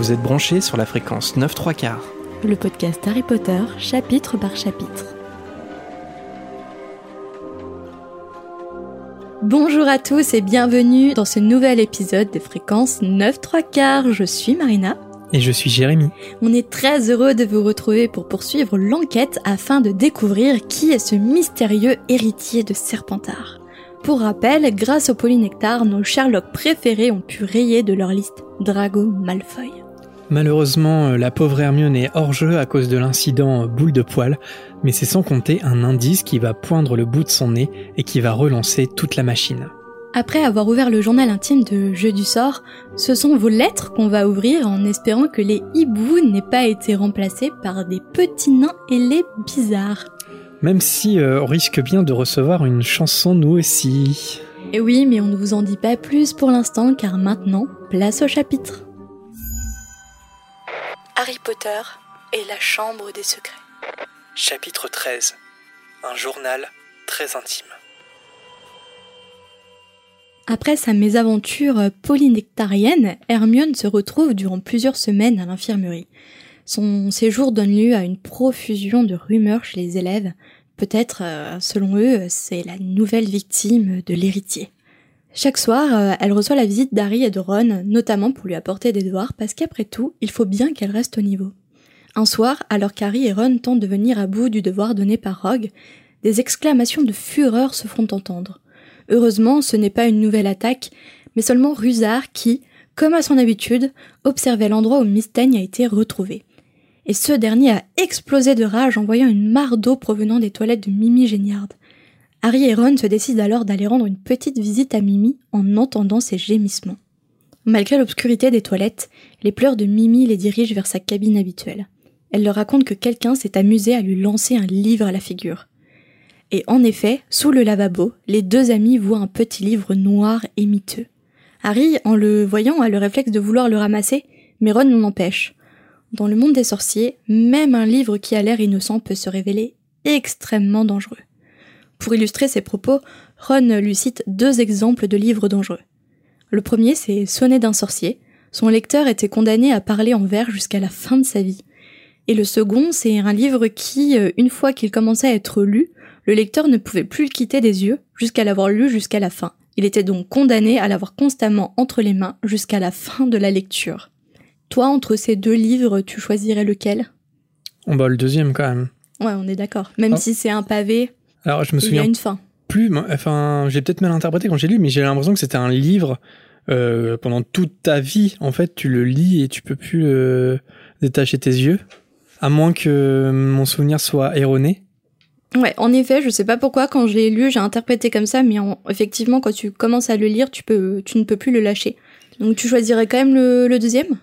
Vous êtes branchés sur la fréquence 9 3 quarts. Le podcast Harry Potter, chapitre par chapitre. Bonjour à tous et bienvenue dans ce nouvel épisode de fréquence 9 3 quarts. Je suis Marina. Et je suis Jérémy. On est très heureux de vous retrouver pour poursuivre l'enquête afin de découvrir qui est ce mystérieux héritier de Serpentard. Pour rappel, grâce au polynectar, nos Sherlock préférés ont pu rayer de leur liste Drago Malfoy. Malheureusement, euh, la pauvre Hermione est hors jeu à cause de l'incident euh, boule de poil, mais c'est sans compter un indice qui va poindre le bout de son nez et qui va relancer toute la machine. Après avoir ouvert le journal intime de Jeu du sort, ce sont vos lettres qu'on va ouvrir en espérant que les hiboux n'aient pas été remplacés par des petits nains ailés bizarres. Même si euh, on risque bien de recevoir une chanson nous aussi. Et oui, mais on ne vous en dit pas plus pour l'instant car maintenant, place au chapitre. Harry Potter et la Chambre des Secrets. Chapitre 13. Un journal très intime. Après sa mésaventure polynectarienne, Hermione se retrouve durant plusieurs semaines à l'infirmerie. Son séjour donne lieu à une profusion de rumeurs chez les élèves. Peut-être, euh, selon eux, c'est la nouvelle victime de l'héritier. Chaque soir, euh, elle reçoit la visite d'Harry et de Ron, notamment pour lui apporter des devoirs, parce qu'après tout, il faut bien qu'elle reste au niveau. Un soir, alors qu'Harry et Ron tentent de venir à bout du devoir donné par Rogue, des exclamations de fureur se font entendre. Heureusement, ce n'est pas une nouvelle attaque, mais seulement Rusard qui, comme à son habitude, observait l'endroit où Mystaigne a été retrouvé. Et ce dernier a explosé de rage en voyant une mare d'eau provenant des toilettes de Mimi Géniard. Harry et Ron se décident alors d'aller rendre une petite visite à Mimi en entendant ses gémissements. Malgré l'obscurité des toilettes, les pleurs de Mimi les dirigent vers sa cabine habituelle. Elle leur raconte que quelqu'un s'est amusé à lui lancer un livre à la figure. Et en effet, sous le lavabo, les deux amis voient un petit livre noir et miteux. Harry, en le voyant, a le réflexe de vouloir le ramasser, mais Ron l'en empêche. Dans le monde des sorciers, même un livre qui a l'air innocent peut se révéler extrêmement dangereux. Pour illustrer ses propos, Ron lui cite deux exemples de livres dangereux. Le premier, c'est Sonnet d'un sorcier. Son lecteur était condamné à parler en vers jusqu'à la fin de sa vie. Et le second, c'est un livre qui, euh, une fois qu'il commençait à être lu, le lecteur ne pouvait plus le quitter des yeux jusqu'à l'avoir lu jusqu'à la fin. Il était donc condamné à l'avoir constamment entre les mains jusqu'à la fin de la lecture. Toi, entre ces deux livres, tu choisirais lequel? On bat le deuxième quand même. Ouais, on est d'accord. Même Oh. si c'est un pavé, Alors je me il y a souviens une fin. plus, enfin j'ai peut-être mal interprété quand j'ai lu, mais j'ai l'impression que c'était un livre euh, pendant toute ta vie. En fait, tu le lis et tu peux plus euh, détacher tes yeux, à moins que mon souvenir soit erroné. Ouais, en effet, je sais pas pourquoi quand je l'ai lu, j'ai interprété comme ça, mais en- effectivement, quand tu commences à le lire, tu peux, tu ne peux plus le lâcher. Donc tu choisirais quand même le, le deuxième?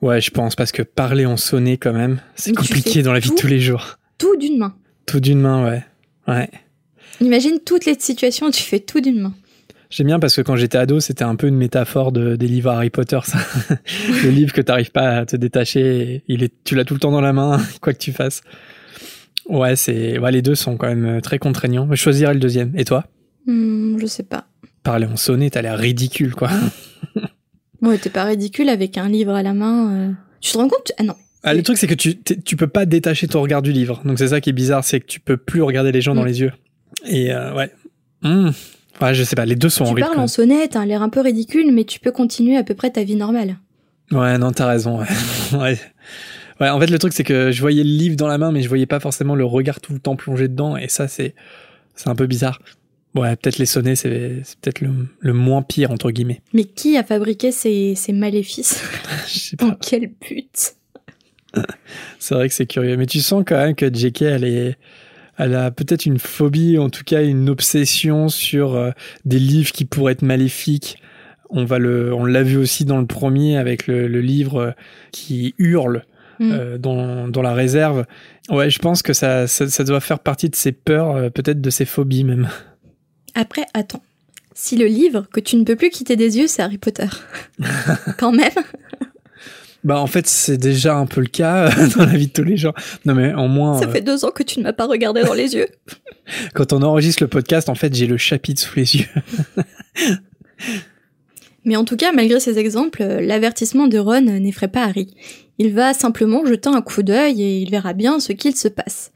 Ouais, je pense parce que parler en sonnet quand même, c'est compliqué dans la vie de tous les jours. Tout d'une main. Tout d'une main, ouais. Ouais. Imagine toutes les situations où tu fais tout d'une main. J'aime bien parce que quand j'étais ado, c'était un peu une métaphore de, des livres Harry Potter, ça. le livre que t'arrives pas à te détacher, il est, tu l'as tout le temps dans la main, quoi que tu fasses. Ouais, c'est, ouais, les deux sont quand même euh, très contraignants. Je choisirais le deuxième. Et toi? Hmm, je sais pas. Parler en sonnet, t'as l'air ridicule, quoi. Ouais, t'es pas ridicule avec un livre à la main. euh. Tu te rends compte? Ah non. Ah, le truc, c'est que tu, tu peux pas détacher ton regard du livre. Donc c'est ça qui est bizarre, c'est que tu peux plus regarder les gens dans Mm. les yeux. Et, euh, ouais. Hmm. Ouais, je sais pas, les deux sont tu horribles. parles quoi. en sonnet, t'as l'air un peu ridicule, mais tu peux continuer à peu près ta vie normale. Ouais, non, t'as raison. Ouais. ouais. Ouais, en fait, le truc, c'est que je voyais le livre dans la main, mais je voyais pas forcément le regard tout le temps plongé dedans, et ça, c'est, un peu bizarre. Ouais, peut-être les sonnets, c'est, peut-être le, le moins pire, entre guillemets. Mais qui a fabriqué ces, ces maléfices? Je sais Dans pas. quel but? C'est vrai que c'est curieux. Mais tu sens quand même que JK, elle est, elle a peut-être une phobie, en tout cas une obsession sur euh, des livres qui pourraient être maléfiques. On va le, on l'a vu aussi dans le premier avec le, le livre euh, qui hurle Mm. euh, dans, dans la réserve. Ouais, je pense que ça, ça, ça doit faire partie de ses peurs, euh, peut-être de ses phobies même. Après, attends. Si le livre que tu ne peux plus quitter des yeux, c'est Harry Potter. Quand même Bah en fait c'est déjà un peu le cas euh, dans la vie de tous les jours. Non mais en moins Ça euh, fait deux ans que tu ne m'as pas regardé dans les yeux. quand on enregistre le podcast en fait j'ai le chapitre sous les yeux. Mais en tout cas, malgré ces exemples, l'avertissement de Ron n'effraie pas Harry. Il va simplement jeter un coup d'œil et il verra bien ce qu'il se passe.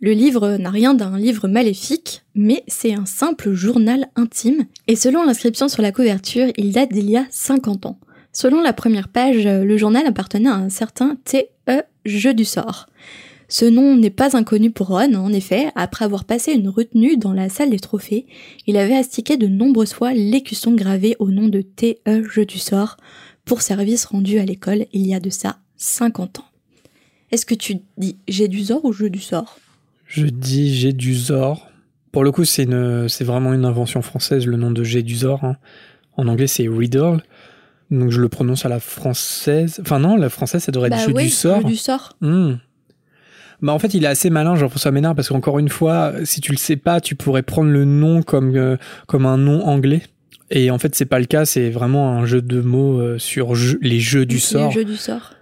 Le livre n'a rien d'un livre maléfique, mais c'est un simple journal intime, et selon l'inscription sur la couverture, il date d'il y a 50 ans. Selon la première page, le journal appartenait à un certain T.E. Jeu du sort. Ce nom n'est pas inconnu pour Ron, en effet, après avoir passé une retenue dans la salle des trophées, il avait astiqué de nombreuses fois l'écusson gravé au nom de T.E. Jeu du sort pour service rendu à l'école il y a de ça 50 ans. Est-ce que tu dis j'ai du sort ou jeu du sort Je dis j'ai du sort. Pour le coup, c'est vraiment une invention française, le nom de j'ai du sort. Hein. En anglais, c'est riddle. Donc je le prononce à la française. Enfin non, la française, ça devrait être bah jeu du sort. Jeu du sort. Hmm. Bah en fait, il est assez malin, Jean-François Ménard, parce qu'encore une fois, si tu le sais pas, tu pourrais prendre le nom comme, euh, comme un nom anglais. Et en fait, c'est pas le cas, c'est vraiment un jeu de mots euh, sur les jeux du sort. Les jeux du sort.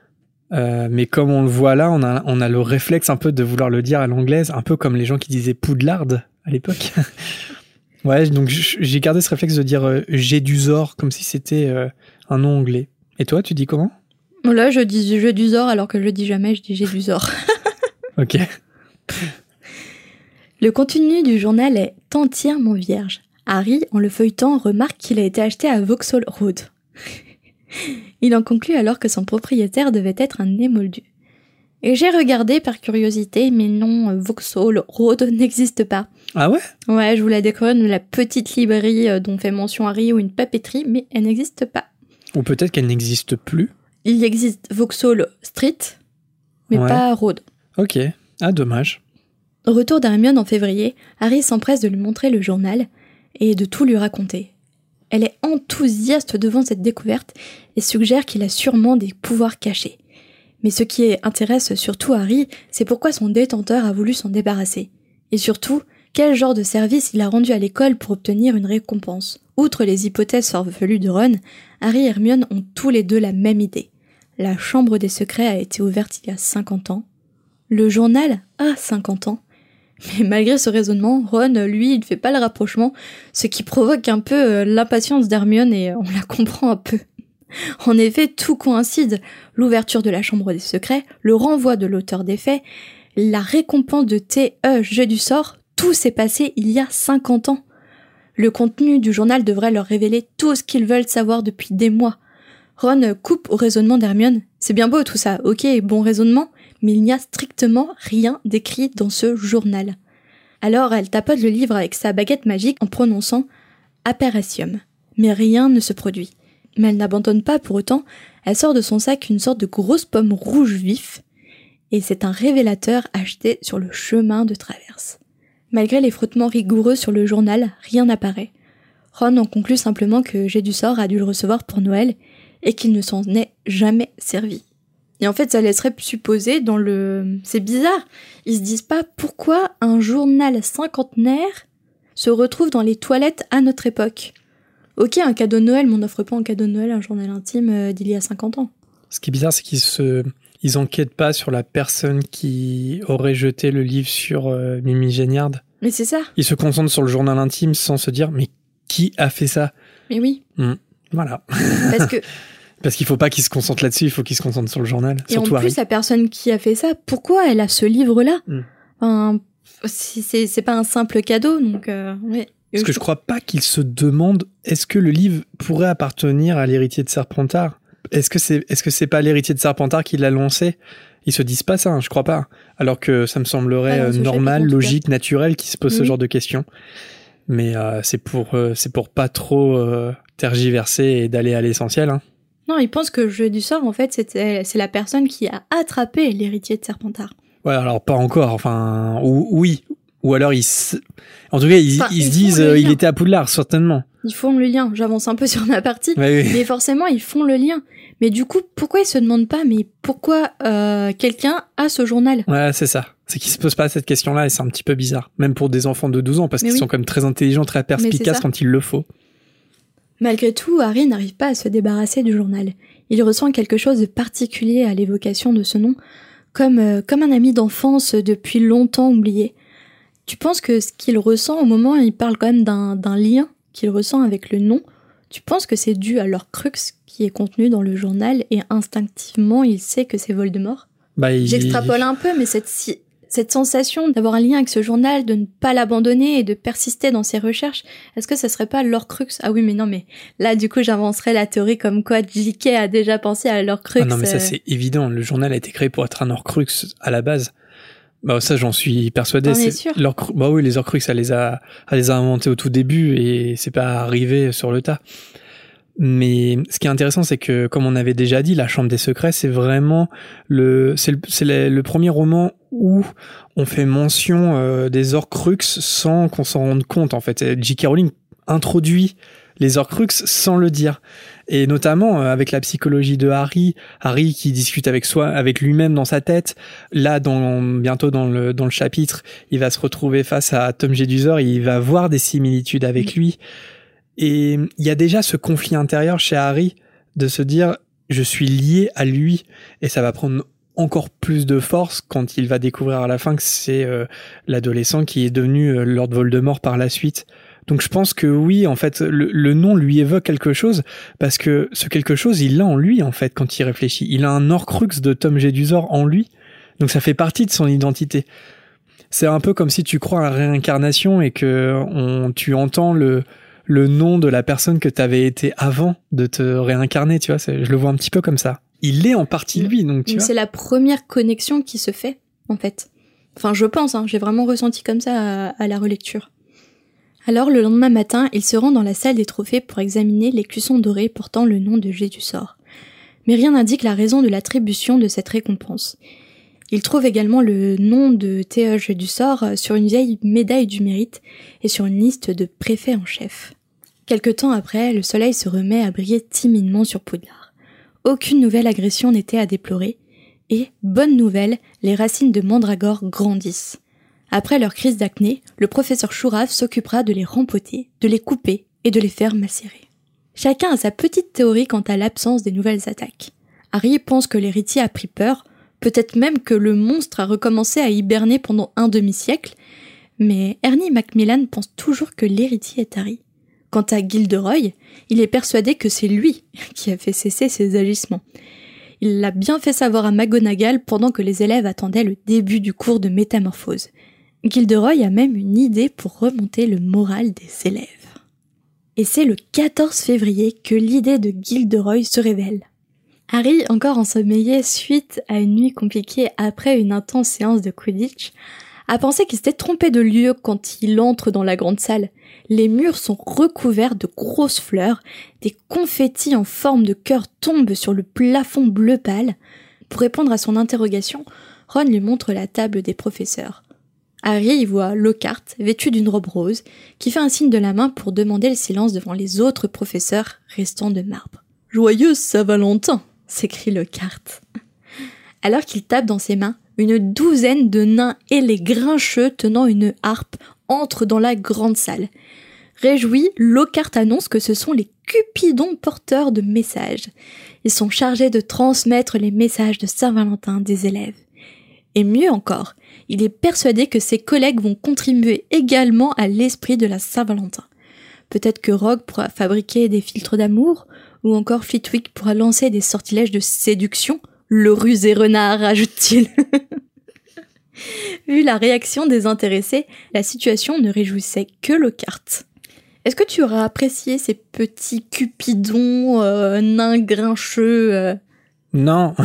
Euh, mais comme on le voit là, on a, on a le réflexe un peu de vouloir le dire à l'anglaise, un peu comme les gens qui disaient Poudlard à l'époque. ouais, donc j'ai gardé ce réflexe de dire j'ai du sort comme si c'était un nom anglais. Et toi, tu dis comment? Là, je dis j'ai du sort alors que je dis jamais, je dis j'ai du sort. Ok. Le contenu du journal est entièrement vierge. Harry, en le feuilletant, remarque qu'il a été acheté à Vauxhall Road. Il en conclut alors que son propriétaire devait être un émoldu. Et j'ai regardé par curiosité, mais non, Vauxhall Road n'existe pas. Ah ouais? Ouais, je voulais décorer la petite librairie euh, dont fait mention Harry ou une papeterie, mais elle n'existe pas. Ou peut-être qu'elle n'existe plus. Il existe Vauxhall Street, mais pas Road. Ok. Ah, dommage. Au retour d'Hermione en février, Harry s'empresse de lui montrer le journal et de tout lui raconter. Elle est enthousiaste devant cette découverte et suggère qu'il a sûrement des pouvoirs cachés. Mais ce qui intéresse surtout Harry, c'est pourquoi son détenteur a voulu s'en débarrasser. Et surtout, quel genre de service il a rendu à l'école pour obtenir une récompense. Outre les hypothèses farfelues de Ron, Harry et Hermione ont tous les deux la même idée. La chambre des secrets a été ouverte il y a 50 ans, le journal a 50 ans. Mais malgré ce raisonnement, Ron, lui, ne fait pas le rapprochement, ce qui provoque un peu euh, l'impatience d'Hermione et on la comprend un peu. En effet, tout coïncide. L'ouverture de la chambre des secrets, le renvoi de l'auteur des faits, la récompense de T.E. Jeu du sort, tout s'est passé il y a 50 ans. Le contenu du journal devrait leur révéler tout ce qu'ils veulent savoir depuis des mois. Ron coupe au raisonnement d'Hermione. C'est bien beau tout ça, ok, bon raisonnement, mais il n'y a strictement rien d'écrit dans ce journal. Alors elle tapote le livre avec sa baguette magique en prononçant Apparacium. Mais rien ne se produit. Mais elle n'abandonne pas pour autant, elle sort de son sac une sorte de grosse pomme rouge vif, et c'est un révélateur acheté sur le chemin de traverse. Malgré les frottements rigoureux sur le journal, rien n'apparaît. Ron en conclut simplement que J'ai du sort a dû le recevoir pour Noël et qu'il ne s'en est jamais servi. Et en fait, ça laisserait supposer dans le... C'est bizarre. Ils se disent pas pourquoi un journal cinquantenaire se retrouve dans les toilettes à notre époque. Ok, un cadeau de Noël, mais on n'offre pas un cadeau de Noël un journal intime euh, d'il y a 50 ans. Ce qui est bizarre, c'est qu'ils se... Ils enquêtent pas sur la personne qui aurait jeté le livre sur euh, Mimi Géniard. Mais c'est ça. Ils se concentrent sur le journal intime sans se dire, mais qui a fait ça? Mais oui. Hmm. voilà. Parce que Parce qu'il faut pas qu'il se concentre là-dessus, il faut qu'il se concentre sur le journal. Et en plus, la personne qui a fait ça, pourquoi elle a ce livre-là? Mm. C'est pas un simple cadeau, donc. Euh, Parce que je crois pas qu'il se demande est-ce que le livre pourrait appartenir à l'héritier de Serpentard? Est-ce que c'est est-ce que c'est pas l'héritier de Serpentard qui l'a lancé? Ils se disent pas ça, hein, je crois pas. Alors que ça me semblerait euh, normal, logique, naturel qu'ils se posent ce genre de questions. Mais euh, c'est pour c'est pour pas trop tergiverser et d'aller à l'essentiel. Hein. Non, il pense que le jeu du sort, en fait, c'est la personne qui a attrapé l'héritier de Serpentard. Ouais, alors pas encore, enfin, ou, oui. Ou alors, ils en tout cas, ils, se disent, euh, il était à Poudlard, certainement. Ils font le lien. J'avance un peu sur ma partie. Mais forcément, ils font le lien. Mais du coup, pourquoi ils se demandent pas, mais pourquoi euh, quelqu'un a ce journal? Ouais, c'est ça. C'est qu'ils se posent pas cette question-là et c'est un petit peu bizarre. Même pour des enfants de 12 ans, parce qu'ils sont quand même très intelligents, très perspicaces quand il le faut. Malgré tout, Harry n'arrive pas à se débarrasser du journal. Il ressent quelque chose de particulier à l'évocation de ce nom, comme, euh, comme un ami d'enfance depuis longtemps oublié. Tu penses que ce qu'il ressent au moment, il parle quand même d'un lien qu'il ressent avec le nom Tu penses que c'est dû à leur crux qui est contenu dans le journal et instinctivement il sait que c'est Voldemort? Bah, il- J'extrapole un peu, mais cette, cette sensation d'avoir un lien avec ce journal, de ne pas l'abandonner et de persister dans ses recherches, est-ce que ça serait pas Crux? Ah oui, mais non, mais là, du coup, j'avancerais la théorie comme quoi J.K. a déjà pensé à Crux. Ah non, mais ça euh, c'est évident. Le journal a été créé pour être un Horcrux à la base. Bah ça j'en suis persuadé. C'est- sûr? Bah oui, les Horcrux, elle les a, elle les a inventés au tout début et c'est pas arrivé sur le tas. Mais ce qui est intéressant, c'est que, comme on avait déjà dit, La Chambre des Secrets, c'est vraiment le, c'est le, le- premier roman où on fait mention euh, des Horcrux sans qu'on s'en rende compte. En fait, J.K. Rowling introduit les Horcrux sans le dire. Et notamment euh, avec la psychologie de Harry, Harry qui discute avec soi, avec lui-même dans sa tête. Là, dans, bientôt dans le, dans le chapitre, il va se retrouver face à Tom Jedusor et il va voir des similitudes avec lui. Et il y a déjà ce conflit intérieur chez Harry de se dire je suis lié à lui et ça va prendre encore plus de force quand il va découvrir à la fin que c'est euh, l'adolescent qui est devenu euh, Lord Voldemort par la suite. Donc je pense que oui, en fait, le, le nom lui évoque quelque chose parce que ce quelque chose, il l'a en lui en fait quand il réfléchit. Il a un Horcrux de Tom Jedusor en lui, donc ça fait partie de son identité. C'est un peu comme si tu crois à la réincarnation et que on, tu entends le le nom de la personne que tu avais été avant de te réincarner, tu vois. Je le vois un petit peu comme ça. Il est en partie lui, donc tu c'est la première connexion qui se fait, en fait. Enfin, je pense, hein, j'ai vraiment ressenti comme ça à, à la relecture. Alors, le lendemain matin, il se rend dans la salle des trophées pour examiner l'écusson doré portant le nom de Jédusor. Mais rien n'indique la raison de l'attribution de cette récompense. Il trouve également le nom de Théoge Jédusor sur une vieille médaille du mérite et sur une liste de préfets en chef. Quelque temps après, le soleil se remet à briller timidement sur Poudlard. Aucune nouvelle agression n'était à déplorer, et, bonne nouvelle, les racines de mandragore grandissent. Après leur crise d'acné, le professeur Chourave s'occupera de les rempoter, de les couper et de les faire macérer. Chacun a sa petite théorie quant à l'absence des nouvelles attaques. Harry pense que l'héritier a pris peur, peut-être même que le monstre a recommencé à hiberner pendant un demi-siècle, mais Ernie Macmillan pense toujours que l'héritier est Harry. Quant à Gilderoy, il est persuadé que c'est lui qui a fait cesser ses agissements. Il l'a bien fait savoir à McGonagall pendant que les élèves attendaient le début du cours de métamorphose. Gilderoy a même une idée pour remonter le moral des élèves. Et c'est le 14 février que l'idée de Gilderoy se révèle. Harry, encore ensommeillé suite à une nuit compliquée après une intense séance de Quidditch, a pensé qu'il s'était trompé de lieu quand il entre dans la grande salle. Les murs sont recouverts de grosses fleurs, des confettis en forme de cœur tombent sur le plafond bleu pâle. Pour répondre à son interrogation, Ron lui montre la table des professeurs. Harry y voit Lockhart, vêtu d'une robe rose, qui fait un signe de la main pour demander le silence devant les autres professeurs restants de marbre. Joyeuse Saint-Valentin s'écrie Lockhart. Alors qu'il tape dans ses mains, une douzaine de nains et les grincheux tenant une harpe entrent dans la grande salle. Réjoui, Lockhart annonce que ce sont les cupidons porteurs de messages. Ils sont chargés de transmettre les messages de Saint-Valentin des élèves. Et mieux encore, il est persuadé que ses collègues vont contribuer également à l'esprit de la Saint-Valentin. Peut-être que Rogue pourra fabriquer des filtres d'amour, ou encore Flitwick pourra lancer des sortilèges de séduction. Le rusé renard, ajoute-t-il. Vu la réaction des intéressés, la situation ne réjouissait que Lockhart. Est-ce que tu auras apprécié ces petits cupidons euh, nains grincheux euh? Non,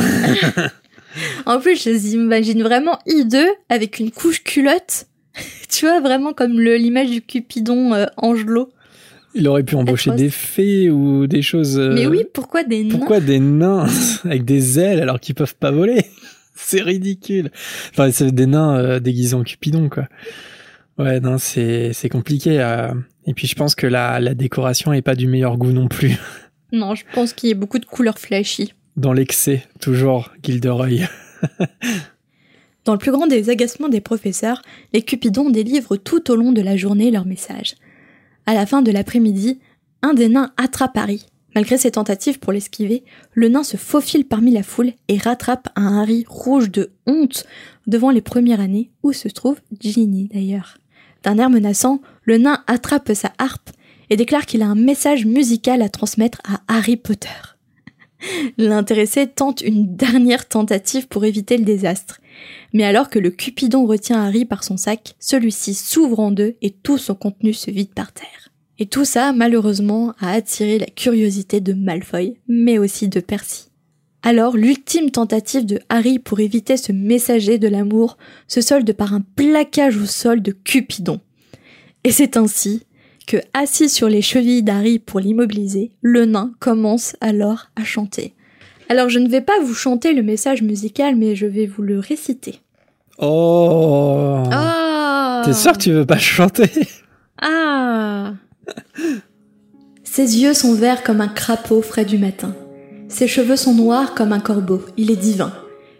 En plus, je les imagine vraiment hideux avec une couche culotte. tu vois, vraiment comme l'image du cupidon euh, Angelot. il aurait pu embaucher Atroce. des fées ou des choses. euh, Mais oui, pourquoi des nains? Pourquoi des nains avec des ailes alors qu'ils peuvent pas voler? C'est ridicule. Enfin, c'est des nains euh, déguisés en Cupidon, quoi. Ouais, non, c'est c'est compliqué. euh. Et puis je pense que la, la décoration est pas du meilleur goût non plus. Non, je pense qu'il y a beaucoup de couleurs flashy. Dans l'excès, toujours, Gilderoy. Dans le plus grand des agacements des professeurs, les Cupidons délivrent tout au long de la journée leurs messages. À la fin de l'après-midi, un des nains attrape Harry. Malgré ses tentatives pour l'esquiver, le nain se faufile parmi la foule et rattrape un Harry rouge de honte devant les premières années où se trouve Ginny d'ailleurs. D'un air menaçant, le nain attrape sa harpe et déclare qu'il a un message musical à transmettre à Harry Potter. L'intéressé tente une dernière tentative pour éviter le désastre. Mais alors que le Cupidon retient Harry par son sac, celui-ci s'ouvre en deux et tout son contenu se vide par terre. Et tout ça, malheureusement, a attiré la curiosité de Malfoy, mais aussi de Percy. Alors, l'ultime tentative de Harry pour éviter ce messager de l'amour se solde par un plaquage au sol de Cupidon. Et c'est ainsi que, assis sur les chevilles d'Harry pour l'immobiliser, le nain commence alors à chanter. Alors je ne vais pas vous chanter le message musical, mais je vais vous le réciter. Oh Ah T'es sûr que tu veux pas chanter? Ah Ses yeux sont verts comme un crapaud frais du matin. Ses cheveux sont noirs comme un corbeau. Il est divin.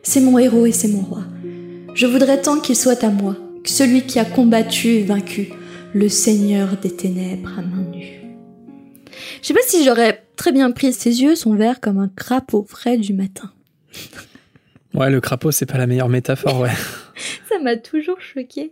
C'est mon héros et c'est mon roi. Je voudrais tant qu'il soit à moi, que celui qui a combattu et vaincu, le Seigneur des ténèbres à main nue. Je sais pas si j'aurais très bien pris. Ses yeux sont verts comme un crapaud frais du matin. Ouais, le crapaud, c'est pas la meilleure métaphore, ouais. Ça m'a toujours choqué.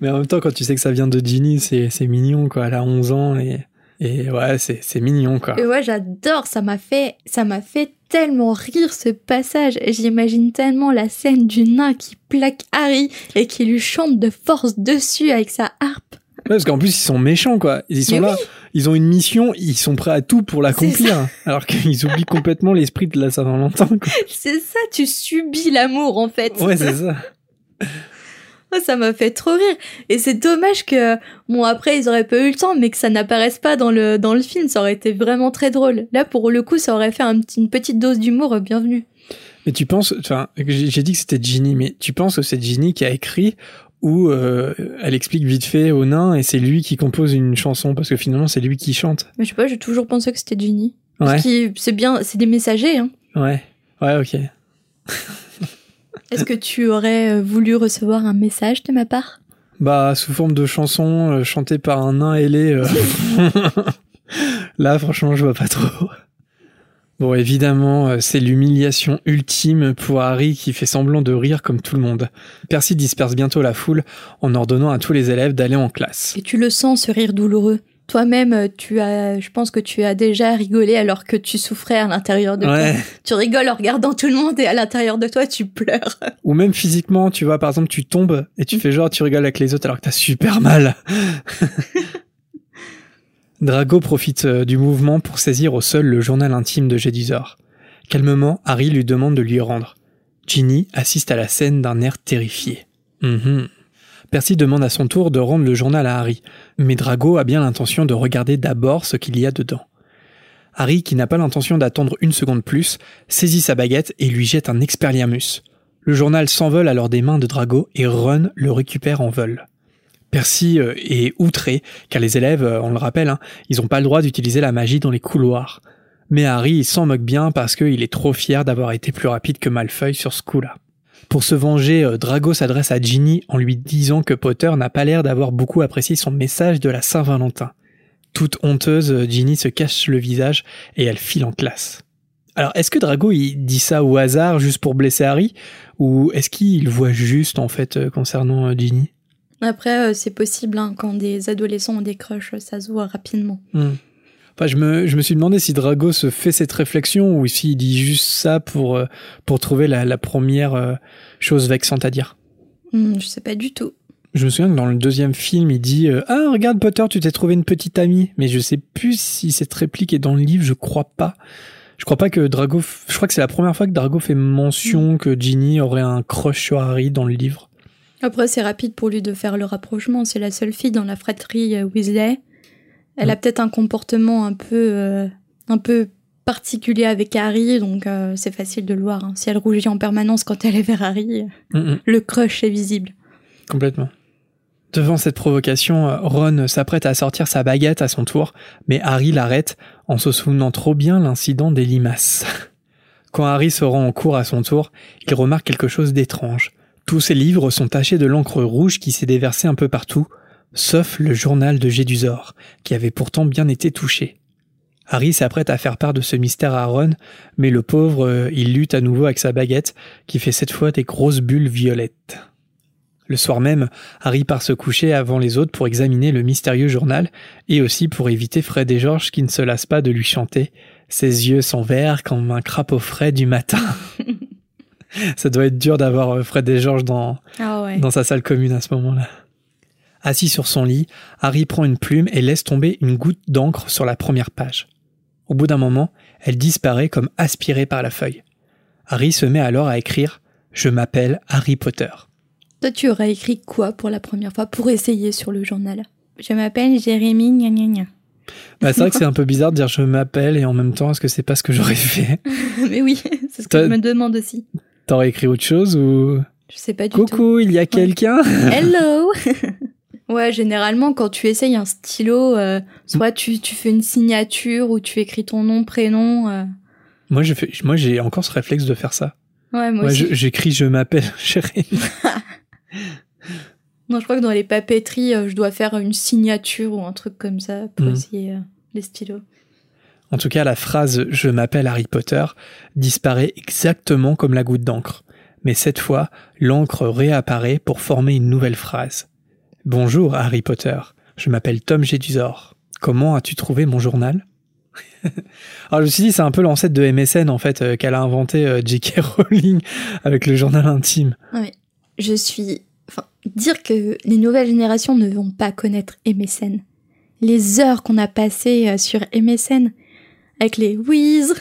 Mais en même temps, quand tu sais que ça vient de Ginny, c'est c'est mignon, quoi. Elle a 11 ans et, et ouais, c'est c'est mignon, quoi. Et ouais, j'adore. Ça m'a fait, ça m'a fait tellement rire ce passage. J'imagine tellement la scène du nain qui plaque Harry et qui lui chante de force dessus avec sa harpe. Parce qu'en plus, ils sont méchants, quoi. Ils sont Mais là, ils ont une mission, ils sont prêts à tout pour l'accomplir. Alors qu'ils oublient complètement l'esprit de la Saint-Valentin. C'est ça, tu subis l'amour en fait. Ouais, c'est ça. Oh, ça m'a fait trop rire. Et c'est dommage que, bon, après, ils auraient pas eu le temps, mais que ça n'apparaisse pas dans le, dans le film. Ça aurait été vraiment très drôle. Là, pour le coup, ça aurait fait un une petite dose d'humour euh, bienvenue. Mais tu penses, enfin, j'ai dit que c'était Ginny, mais tu penses que c'est Ginny qui a écrit ou euh, elle explique vite fait au nain et c'est lui qui compose une chanson parce que finalement c'est lui qui chante. Mais je sais pas, j'ai toujours pensé que c'était Ginny. Ouais, c'est bien, c'est des messagers, hein. ouais, ouais, ok. Est-ce que tu aurais euh, voulu recevoir un message de ma part? Bah sous forme de chanson euh, chantée par un nain ailé. euh, Là, franchement, je vois pas trop. Bon, évidemment, euh, c'est l'humiliation ultime pour Harry qui fait semblant de rire comme tout le monde. Percy disperse bientôt la foule en ordonnant à tous les élèves d'aller en classe. Et tu le sens, ce rire douloureux. Toi-même, euh, tu as, je pense que tu as déjà rigolé alors que tu souffrais à l'intérieur de Ouais. toi. Tu rigoles en regardant tout le monde et à l'intérieur de toi, tu pleures. Ou même physiquement, tu vois, par exemple, tu tombes et tu fais genre, tu rigoles avec les autres alors que t'as super mal. Drago profite euh, du mouvement pour saisir au sol le journal intime de Jedusor. Calmement, Harry lui demande de lui rendre. Ginny assiste à la scène d'un air terrifié. Mhm. Percy demande à son tour de rendre le journal à Harry, mais Drago a bien l'intention de regarder d'abord ce qu'il y a dedans. Harry, qui n'a pas l'intention d'attendre une seconde plus, saisit sa baguette et lui jette un Expelliarmus. Le journal s'envole alors des mains de Drago et Ron le récupère en vol. Percy euh, est outré, car les élèves, euh, on le rappelle, hein, ils n'ont pas le droit d'utiliser la magie dans les couloirs. Mais Harry s'en moque bien parce qu'il est trop fier d'avoir été plus rapide que Malfoy sur ce coup-là. Pour se venger, euh, Drago s'adresse à Ginny en lui disant que Potter n'a pas l'air d'avoir beaucoup apprécié son message de la Saint-Valentin. Toute honteuse, Ginny se cache le visage et elle file en classe. Alors, est-ce que Drago dit ça au hasard juste pour blesser Harry? Ou est-ce qu'il voit juste en fait concernant Ginny? Après, euh, c'est possible, hein, quand des adolescents ont des crushs, ça se voit rapidement. Hmm. Enfin, je me, je me suis demandé si Drago se fait cette réflexion ou s'il dit juste ça pour, euh, pour trouver la, la première euh, chose vexante à dire. Hmm, je sais pas du tout. Je me souviens que dans le deuxième film, il dit euh, Ah, regarde Potter, tu t'es trouvé une petite amie. Mais je sais plus si cette réplique est dans le livre, je crois pas. Je crois pas que Drago. f- Je crois que c'est la première fois que Drago fait mention que Ginny aurait un crush sur Harry dans le livre. Après, c'est rapide pour lui de faire le rapprochement. C'est la seule fille dans la fratrie euh, Weasley. Elle a Mm. peut-être un comportement un peu, euh, un peu particulier avec Harry, donc euh, c'est facile de le voir. hein. Si elle rougit en permanence quand elle est vers Harry, Mm, mm. le crush est visible. Complètement. Devant cette provocation, Ron s'apprête à sortir sa baguette à son tour, mais Harry l'arrête en se souvenant trop bien l'incident des limaces. Quand Harry se rend en cours à son tour, il remarque quelque chose d'étrange. Tous ses livres sont tachés de l'encre rouge qui s'est déversée un peu partout, sauf le journal de Gédusor, qui avait pourtant bien été touché. Harry s'apprête à faire part de ce mystère à Ron, mais le pauvre, euh, il lutte à nouveau avec sa baguette, qui fait cette fois des grosses bulles violettes. Le soir même, Harry part se coucher avant les autres pour examiner le mystérieux journal et aussi pour éviter Fred et George qui ne se lassent pas de lui chanter. Ses yeux sont verts comme un crapaud frais du matin. Ça doit être dur d'avoir euh, Fred et George dans, Ah ouais. dans sa salle commune à ce moment-là. Assis sur son lit, Harry prend une plume et laisse tomber une goutte d'encre sur la première page. Au bout d'un moment, elle disparaît comme aspirée par la feuille. Harry se met alors à écrire Je m'appelle Harry Potter. Toi, tu aurais écrit quoi pour la première fois pour essayer sur le journal Je m'appelle Jérémy, gna gna gna. Bah, c'est vrai que c'est un peu bizarre de dire je m'appelle et en même temps, est-ce que c'est pas ce que j'aurais fait? Mais oui, c'est ce que je me demande aussi. T'aurais écrit autre chose ou? Je sais pas du tout. Coucou, il y a quelqu'un? Hello Ouais, généralement, quand tu essayes un stylo, euh, soit tu, tu fais une signature ou tu écris ton nom, prénom. euh. Moi, je fais, moi, j'ai encore ce réflexe de faire ça. Ouais, moi Ouais, aussi. j'écris je m'appelle Jérémy. Non, je crois que dans les papeteries, euh, je dois faire une signature ou un truc comme ça pour Mhm. essayer euh, les stylos. En tout cas, la phrase Je m'appelle Harry Potter disparaît exactement comme la goutte d'encre. Mais cette fois, l'encre réapparaît pour former une nouvelle phrase. Bonjour Harry Potter, je m'appelle Tom Jedusor. Comment as-tu trouvé mon journal? Alors je me suis dit, c'est un peu l'ancêtre de MSN en fait, euh, qu'elle a inventé euh, J.K. Rowling avec le journal intime. Je suis. Enfin, dire que les nouvelles générations ne vont pas connaître MSN. Les heures qu'on a passées euh, sur MSN avec les whiz.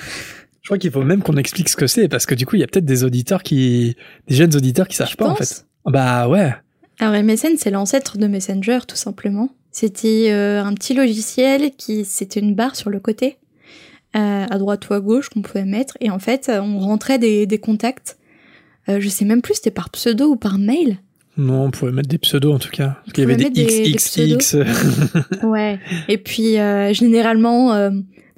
Je crois qu'il faut même qu'on explique ce que c'est, parce que du coup, il y a peut-être des auditeurs qui... des jeunes auditeurs qui savent Tu pas en fait. Bah ouais. Alors MSN, c'est l'ancêtre de Messenger, tout simplement. C'était euh, un petit logiciel qui, c'était une barre sur le côté, euh, à droite ou à gauche qu'on pouvait mettre, et en fait, on rentrait des, des contacts. Euh, je sais même plus, c'était par pseudo ou par mail. Non, on pouvait mettre des pseudos en tout cas. Parce qu'il y avait des XXX. Ouais. Et puis euh, généralement, euh,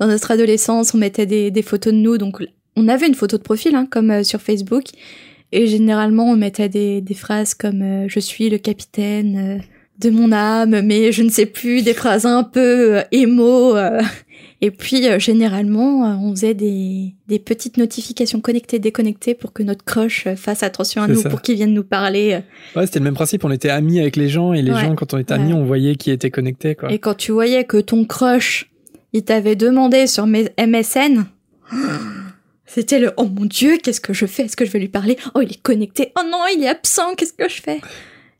dans notre adolescence, on mettait des, des photos de nous. Donc on avait une photo de profil, hein, comme euh, sur Facebook. Et généralement, on mettait des, des phrases comme euh, Je suis le capitaine euh, de mon âme, mais je ne sais plus, des phrases un peu émo. Et puis euh, généralement, euh, on faisait des, des petites notifications connectées, déconnectées pour que notre crush fasse attention à nous, ça. pour qu'il vienne nous parler. Ouais, c'était le même principe. On était amis avec les gens et les Ouais. gens, quand on était amis, Ouais. on voyait qui était connecté quoi. Et quand tu voyais que ton crush, il t'avait demandé sur mes MSN, c'était le oh mon dieu, qu'est-ce que je fais? Est-ce que je vais lui parler? Oh, il est connecté. Oh non, il est absent. Qu'est-ce que je fais?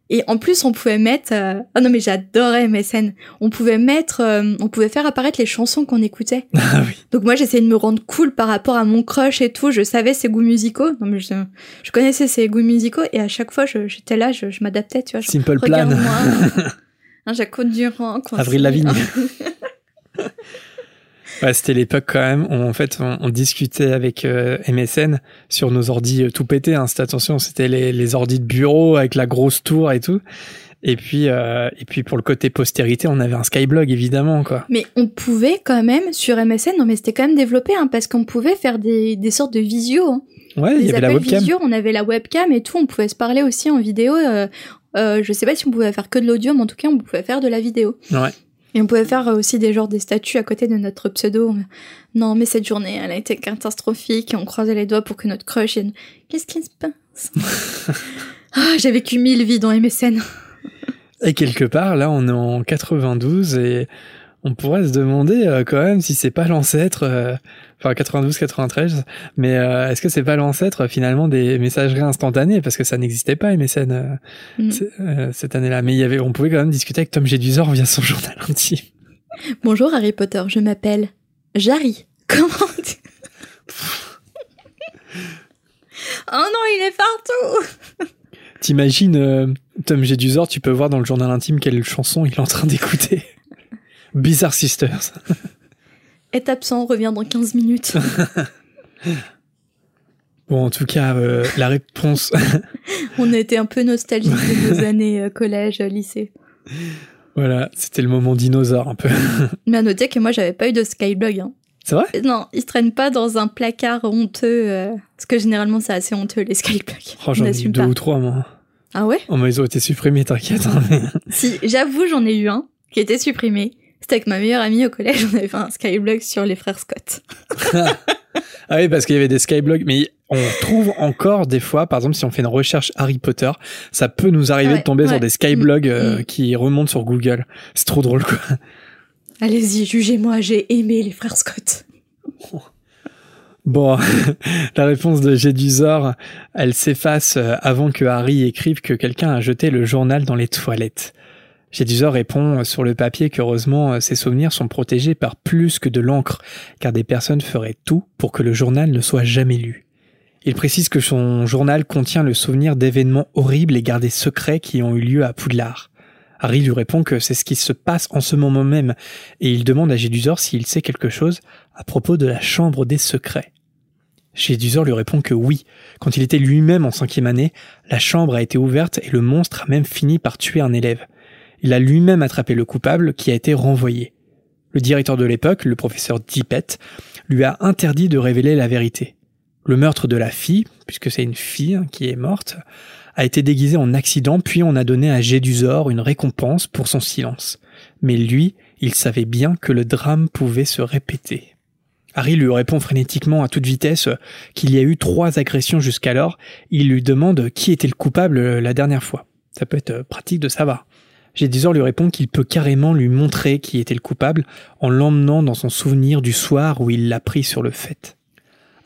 Et en plus, on pouvait mettre. euh, Oh non, mais j'adorais MSN. On pouvait mettre, euh, on pouvait faire apparaître les chansons qu'on écoutait. Ah oui. Donc moi, j'essayais de me rendre cool par rapport à mon crush et tout. Je savais ses goûts musicaux. Non mais je, je connaissais ses goûts musicaux et à chaque fois, je- j'étais là, je, je m'adaptais, tu vois. genre, Simple Plan. Regarde-moi. Un Jaco Durand. Avril Lavigne. Ouais, c'était l'époque quand même où en fait on, on discutait avec euh, MSN sur nos ordis euh, tout pétés. Hein. C'était attention, c'était les, les ordis de bureau avec la grosse tour et tout. Et puis euh, et puis pour le côté postérité, on avait un Skyblog évidemment quoi. Mais on pouvait quand même sur MSN, non mais c'était quand même développé, hein, parce qu'on pouvait faire des, des sortes de visio. Hein. Ouais, il y avait la webcam. visio, on avait la webcam et tout, on pouvait se parler aussi en vidéo. Euh, euh, je sais pas si on pouvait faire que de l'audio, mais en tout cas on pouvait faire de la vidéo. Ouais. Et on pouvait faire euh, aussi des genres des statuts à côté de notre pseudo. Non mais cette journée, elle a été catastrophique et on croisait les doigts pour que notre crush vienne. Qu'est-ce qui se passe? Ah, J'ai vécu mille vies dans MSN. Et quelque part, là, on est en 92 et on pourrait se demander euh, quand même si c'est pas l'ancêtre, euh, enfin 92-93, mais euh, est-ce que c'est pas l'ancêtre finalement des messageries instantanées? Parce que ça n'existait pas MSN Mm. cette année-là. Mais il y avait, on pouvait quand même discuter avec Tom Jedusor via son journal intime. Bonjour Harry Potter, je m'appelle Jarry. Comment tu... Oh non, il est partout T'imagines Tom Jedusor, tu peux voir dans le journal intime quelle chanson il est en train d'écouter. Bizarre Sisters. Est absent, revient dans 15 minutes. Bon, en tout cas, euh, la réponse. On était un peu nostalgique de nos années euh, collège, euh, lycée. voilà, c'était le moment dinosaure un peu. Mais à noter que moi, j'avais pas eu de Skyblog. Hein. C'est vrai? Non, il se traîne pas dans un placard honteux. euh, Parce que généralement, c'est assez honteux, les Skyblogs. Oh, j'en ai eu deux pas. ou trois, moi. Ah ouais? Oh, mais ils ont été supprimés, t'inquiète. hein, Si, j'avoue, j'en ai eu un qui était supprimé. C'était avec ma meilleure amie au collège, on avait fait un Skyblog sur les frères Scott. ah oui, parce qu'il y avait des skyblogs, mais on trouve encore des fois, par exemple, si on fait une recherche Harry Potter, ça peut nous arriver de tomber sur des skyblogs euh, mm. qui remontent sur Google. C'est trop drôle, quoi. Allez-y, jugez-moi, j'ai aimé les frères Scott. Bon, la réponse de Gédusor, elle s'efface euh, avant que Harry écrive que quelqu'un a jeté le journal dans les toilettes. Gédusor répond sur le papier qu'heureusement ses souvenirs sont protégés par plus que de l'encre, car des personnes feraient tout pour que le journal ne soit jamais lu. Il précise que son journal contient le souvenir d'événements horribles et gardés secrets qui ont eu lieu à Poudlard. Harry lui répond que c'est ce qui se passe en ce moment même, et il demande à Gédusor s'il sait quelque chose à propos de la chambre des secrets. Gédusor lui répond que oui. Quand il était lui-même en cinquième année, la chambre a été ouverte et le monstre a même fini par tuer un élève. Il a lui-même attrapé le coupable qui a été renvoyé. Le directeur de l'époque, le professeur Dippet, lui a interdit de révéler la vérité. Le meurtre de la fille, puisque c'est une fille qui est morte, a été déguisé en accident, puis on a donné à Gédusor une récompense pour son silence. Mais lui, il savait bien que le drame pouvait se répéter. Harry lui répond frénétiquement à toute vitesse qu'il y a eu trois agressions jusqu'alors. Il lui demande qui était le coupable la dernière fois. Ça peut être pratique de savoir. Gédusor lui répond qu'il peut carrément lui montrer qui était le coupable en l'emmenant dans son souvenir du soir où il l'a pris sur le fait.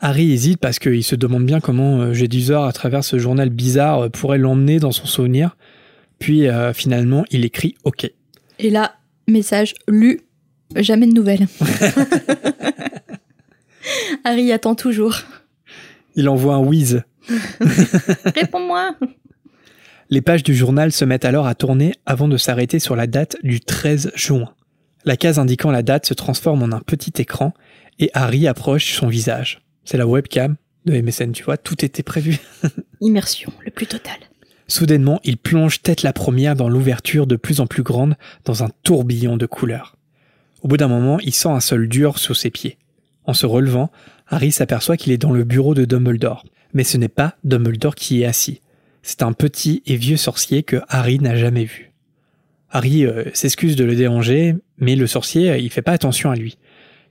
Harry hésite parce qu'il se demande bien comment euh, à travers ce journal bizarre, euh, pourrait l'emmener dans son souvenir. Puis euh, finalement, il écrit OK. Et là, message lu, jamais de nouvelles. Harry attend toujours. Il envoie un whiz. Réponds-moi. Les pages du journal se mettent alors à tourner avant de s'arrêter sur la date du 13 juin. La case indiquant la date se transforme en un petit écran et Harry approche son visage. C'est la webcam de MSN, tu vois, tout était prévu. Immersion, le plus total. Soudainement, il plonge tête la première dans l'ouverture de plus en plus grande dans un tourbillon de couleurs. Au bout d'un moment, il sent un sol dur sous ses pieds. En se relevant, Harry s'aperçoit qu'il est dans le bureau de Dumbledore. Mais ce n'est pas Dumbledore qui est assis. C'est un petit et vieux sorcier que Harry n'a jamais vu. Harry euh, s'excuse de le déranger, mais le sorcier, il fait pas attention à lui.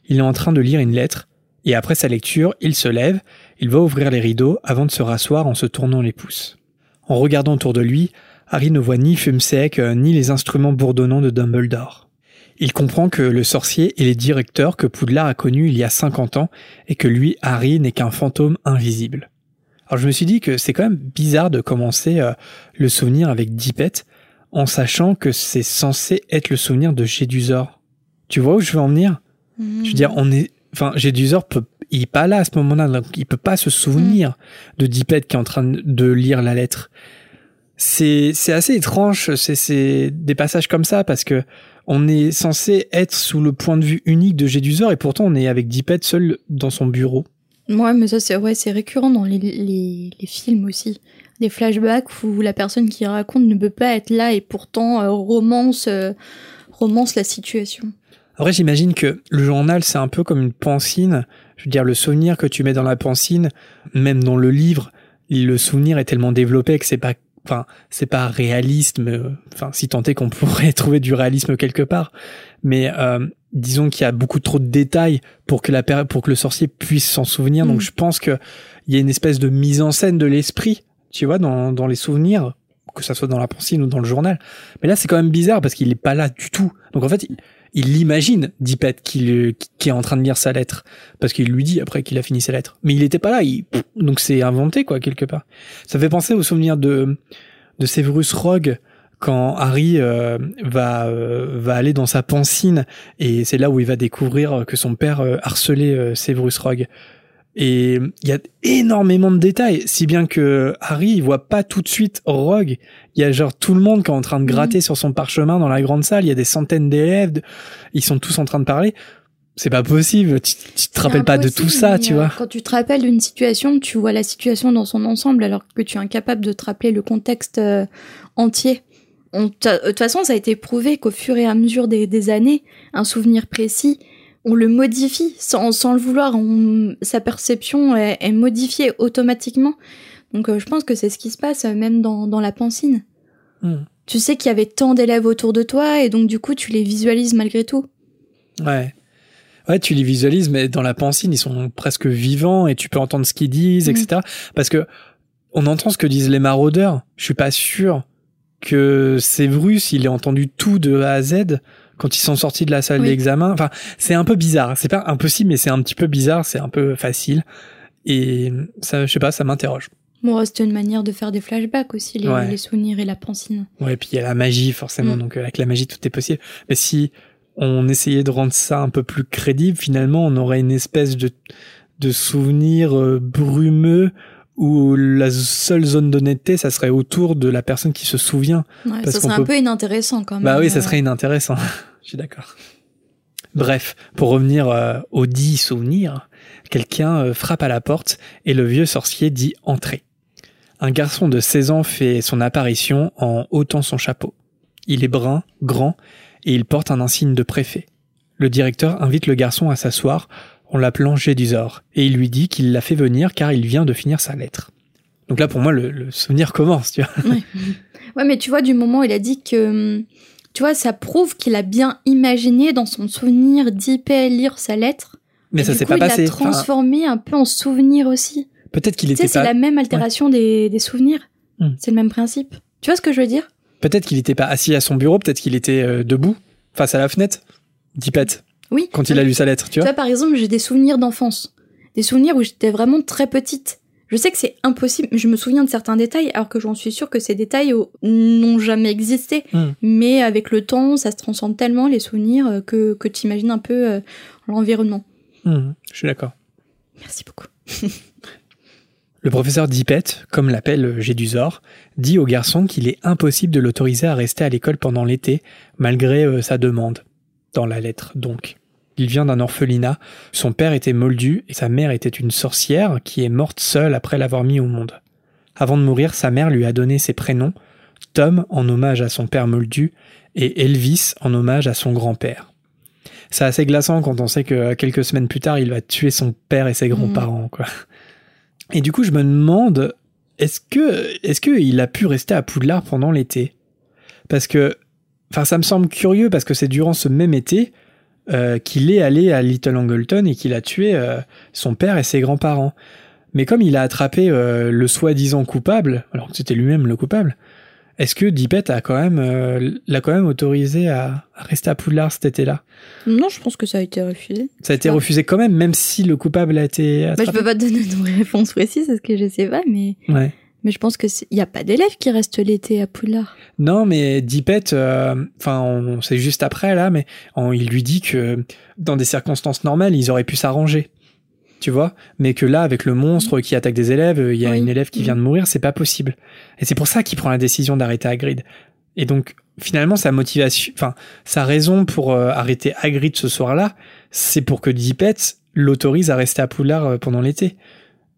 Il est en train de lire une lettre et après sa lecture, il se lève, il va ouvrir les rideaux avant de se rasseoir en se tournant les pouces. En regardant autour de lui, Harry ne voit ni fume sec, euh, ni les instruments bourdonnants de Dumbledore. Il comprend que le sorcier est le directeur que Poudlard a connu il y a 50 ans et que lui, Harry, n'est qu'un fantôme invisible. Alors je me suis dit que c'est quand même bizarre de commencer euh, le souvenir avec Dippet en sachant que c'est censé être le souvenir de Gédusor. Tu vois où je veux en venir? Je veux dire, on est enfin, Gédusor peut, il est pas là à ce moment-là, donc il peut pas se souvenir mm. de Dipet qui est en train de lire la lettre. C'est, c'est assez étrange, c'est, c'est des passages comme ça parce que on est censé être sous le point de vue unique de Gédusor et pourtant on est avec Dipet seul dans son bureau. Ouais, mais ça c'est ouais, récurrent dans les, les, les, films aussi. Des flashbacks où la personne qui raconte ne peut pas être là et pourtant euh, romance euh, romance la situation. Après, j'imagine que le journal, c'est un peu comme une pancine. Je veux dire, le souvenir que tu mets dans la pancine, même dans le livre, le souvenir est tellement développé que c'est pas, enfin, c'est pas réaliste, mais, enfin, si tant est qu'on pourrait trouver du réalisme quelque part. Mais, euh, disons qu'il y a beaucoup trop de détails pour que la pour que le sorcier puisse s'en souvenir. Donc, mm. je pense que il y a une espèce de mise en scène de l'esprit, tu vois, dans, dans les souvenirs, que ça soit dans la pancine ou dans le journal. Mais là, c'est quand même bizarre parce qu'il est pas là du tout. Donc, en fait, il l'imagine, Dipet, qui, qui est en train de lire sa lettre, parce qu'il lui dit après qu'il a fini sa lettre. Mais il n'était pas là, donc c'est inventé, quoi, quelque part. Ça fait penser au souvenir de, de Severus Rogue, quand Harry euh, va euh, va aller dans sa pancine et c'est là où il va découvrir que son père euh, harcelait Severus Rogue. Et il y a énormément de détails, si bien que Harry il voit pas tout de suite Rogue. Il y a genre tout le monde qui est en train de mhm. gratter sur son parchemin dans la grande salle. Il y a des centaines d'élèves, ils sont tous en train de parler. C'est pas possible. Tu, tu te rappelles pas de tout ça, tu vois. Quand tu te rappelles d'une situation, tu vois la situation dans son ensemble, alors que tu es incapable de te rappeler le contexte euh, entier. De toute façon, ça a été prouvé qu'au fur et à mesure des, des années, un souvenir précis on le modifie sans, sans le vouloir. sa perception est, modifiée automatiquement. Donc euh, je pense que c'est ce qui se passe euh, même dans, dans la pancine. Hmm. Tu sais qu'il y avait tant d'élèves autour de toi et donc du coup tu les visualises malgré tout. Ouais. Ouais, tu les visualises, mais dans la pancine, ils sont presque vivants et tu peux entendre ce qu'ils disent, Mm. etc. Parce que on entend ce que disent les maraudeurs. Je suis pas sûr que Sévrus, il ait entendu tout de A à Z quand ils sont sortis de la salle Oui. d'examen. Enfin, c'est un peu bizarre. C'est pas impossible, mais c'est un petit peu bizarre. C'est un peu facile. Et ça, je sais pas, ça m'interroge. Bon, c'était une manière de faire des flashbacks aussi, les, Ouais. les souvenirs et la pancine. Ouais, et puis il y a la magie forcément, Mm. donc euh, avec la magie tout est possible. Mais si on essayait de rendre ça un peu plus crédible, finalement, on aurait une espèce de de souvenir euh, brumeux où la seule zone d'honnêteté, ça serait autour de la personne qui se souvient. Ouais, Parce ça serait peut- un peu inintéressant quand même. Bah oui, ça euh, serait inintéressant. Je suis d'accord. Bref, pour revenir euh, au dit souvenir, quelqu'un euh, frappe à la porte et le vieux sorcier dit entrer. Un garçon de 16 ans fait son apparition en ôtant son chapeau. Il est brun, grand, et il porte un insigne de préfet. Le directeur invite le garçon à s'asseoir en l'appelant Gédusor, et il lui dit qu'il l'a fait venir car il vient de finir sa lettre. Donc là, pour moi, le, le souvenir commence, tu vois. Ouais. ouais, mais tu vois, du moment où il a dit que. hum, Tu vois, ça prouve qu'il a bien imaginé dans son souvenir d'hyper lire sa lettre. Mais ça s'est pas passé. Il l'a Enfin, transformé un peu en souvenir aussi. Peut-être qu'il Tu sais, était c'est la même altération des, des souvenirs. Hmm. C'est le même principe. Tu vois ce que je veux dire? Peut-être qu'il n'était pas assis à son bureau, peut-être qu'il était euh, debout, face à la fenêtre, dipette, Oui. quand il a lu sa lettre, tu Tu vois. vois, par exemple, j'ai des souvenirs d'enfance. Des souvenirs où j'étais vraiment très petite. Je sais que c'est impossible, mais je me souviens de certains détails, alors que j'en suis sûre que ces détails n'ont jamais existé. Hmm. Mais avec le temps, ça se transforme tellement, les souvenirs, euh, que, que tu imagines un peu euh, l'environnement. Mhm, je suis d'accord. Merci beaucoup. Le professeur Dipette, comme l'appelle Gédusor, dit au garçon qu'il est impossible de l'autoriser à rester à l'école pendant l'été, malgré euh, sa demande. Dans la lettre, donc. Il vient d'un orphelinat, son père était moldu et sa mère était une sorcière qui est morte seule après l'avoir mis au monde. Avant de mourir, sa mère lui a donné ses prénoms, Tom en hommage à son père moldu et Elvis en hommage à son grand-père. C'est assez glaçant quand on sait que euh, quelques semaines plus tard, il va tuer son père et ses grands-parents, quoi. Et du coup, je me demande, est-ce que, est-ce que il a pu rester à Poudlard pendant l'été? Parce que, enfin, ça me semble curieux parce que c'est durant ce même été euh, qu'il est allé à Little Angleton et qu'il a tué euh, son père et ses grands-parents. Mais comme il a attrapé euh, le soi-disant coupable, alors que c'était lui-même le coupable, est-ce que Dipette a quand même, l'a quand même autorisé à, à rester à Poudlard cet été-là? Non, je pense que ça a été refusé. Ça a été refusé quand même, même si le coupable a été Bah, attrapé. je peux pas te donner de réponse précise parce que je sais pas, mais, Ouais. Mais je pense que il y a pas d'élèves qui restent l'été à Poudlard. Non, mais Dipette, euh, enfin, on c'est juste après là, mais on- il lui dit que dans des circonstances normales, ils auraient pu s'arranger, tu vois, mais que là, avec le monstre qui attaque des élèves, il y a Oui. une élève qui vient de mourir, c'est pas possible. Et c'est pour ça qu'il prend la décision d'arrêter Hagrid. Et donc, finalement, sa motivation, enfin, sa raison pour euh, arrêter Hagrid ce soir-là, c'est pour que Dipette l'autorise à rester à Poudlard euh, pendant l'été.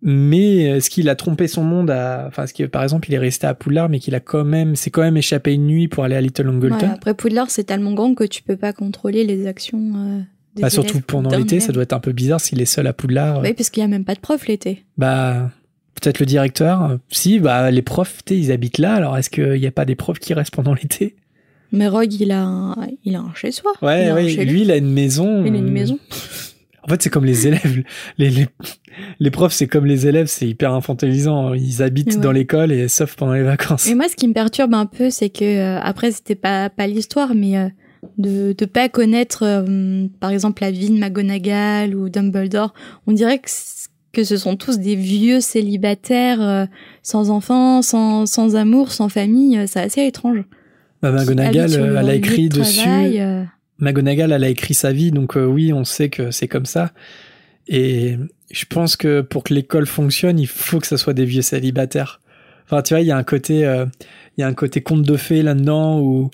Mais est-ce qu'il a trompé son monde à, enfin, est-ce que par exemple il est resté à Poudlard, mais qu'il a quand même, c'est quand même échappé une nuit pour aller à Little Angleton Ouais, après Poudlard, c'est tellement grand que tu peux pas contrôler les actions. euh, des Bah, surtout pendant l'été, ça doit être un peu bizarre s'il est seul à Poudlard. Oui, parce qu'il y a même pas de prof l'été. Bah, peut-être le directeur. euh, Si, bah, les profs, tu sais, ils habitent là. Alors, est-ce qu'il n'y a pas des profs qui restent pendant l'été? Mais Rogue, il a un, il a un chez soi. il Ouais, un ouais. Lui, il a une maison. Il a une euh, maison. En fait, c'est comme les élèves. Les, les, les profs, c'est comme les élèves. C'est hyper infantilisant. Ils habitent Ouais. dans l'école et sauf pendant les vacances. Et moi, ce qui me perturbe un peu, c'est que euh, après, c'était pas pas l'histoire, mais euh, de de pas connaître, euh, par exemple, la vie de McGonagall ou Dumbledore. On dirait que que ce sont tous des vieux célibataires euh, sans enfants, sans sans amour, sans famille. Euh, C'est assez étrange. Bah, McGonagall, euh, elle a écrit de dessus. travail, McGonagall, elle a écrit sa vie, donc euh, oui, on sait que c'est comme ça. Et je pense que pour que l'école fonctionne, il faut que ça soit des vieux célibataires. Enfin, tu vois, il y a un côté, euh, il y a un côté conte de fées là-dedans où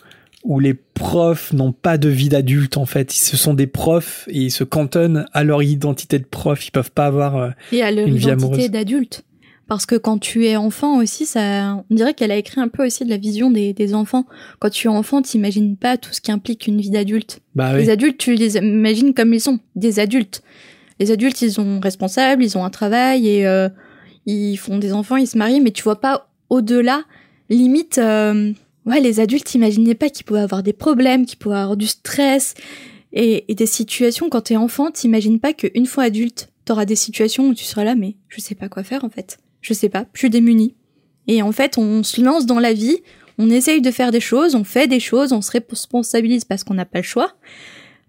où les profs n'ont pas de vie d'adulte en fait. Ce sont des profs et ils se cantonnent à leur identité de prof. Ils peuvent pas avoir. euh, et à leur Une identité d'adulte. Parce que quand tu es enfant aussi, ça, on dirait qu'elle a écrit un peu aussi de la vision des, des enfants. Quand tu es enfant, t'imagines pas tout ce qui implique une vie d'adulte. Bah oui. Les adultes, tu les imagines comme ils sont, des adultes. Les adultes, ils sont responsables, ils ont un travail et euh, ils font des enfants, ils se marient, mais tu vois pas au-delà. Limite, euh, ouais, les adultes imaginaient pas qu'ils pouvaient avoir des problèmes, qu'ils pouvaient avoir du stress Et, et des situations, quand t'es enfant, t'imagines pas qu'une fois adulte, t'auras des situations où tu seras là, mais je sais pas quoi faire en fait. Je sais pas, je suis démunie. Et en fait, on se lance dans la vie, on essaye de faire des choses, on fait des choses, on se responsabilise parce qu'on n'a pas le choix.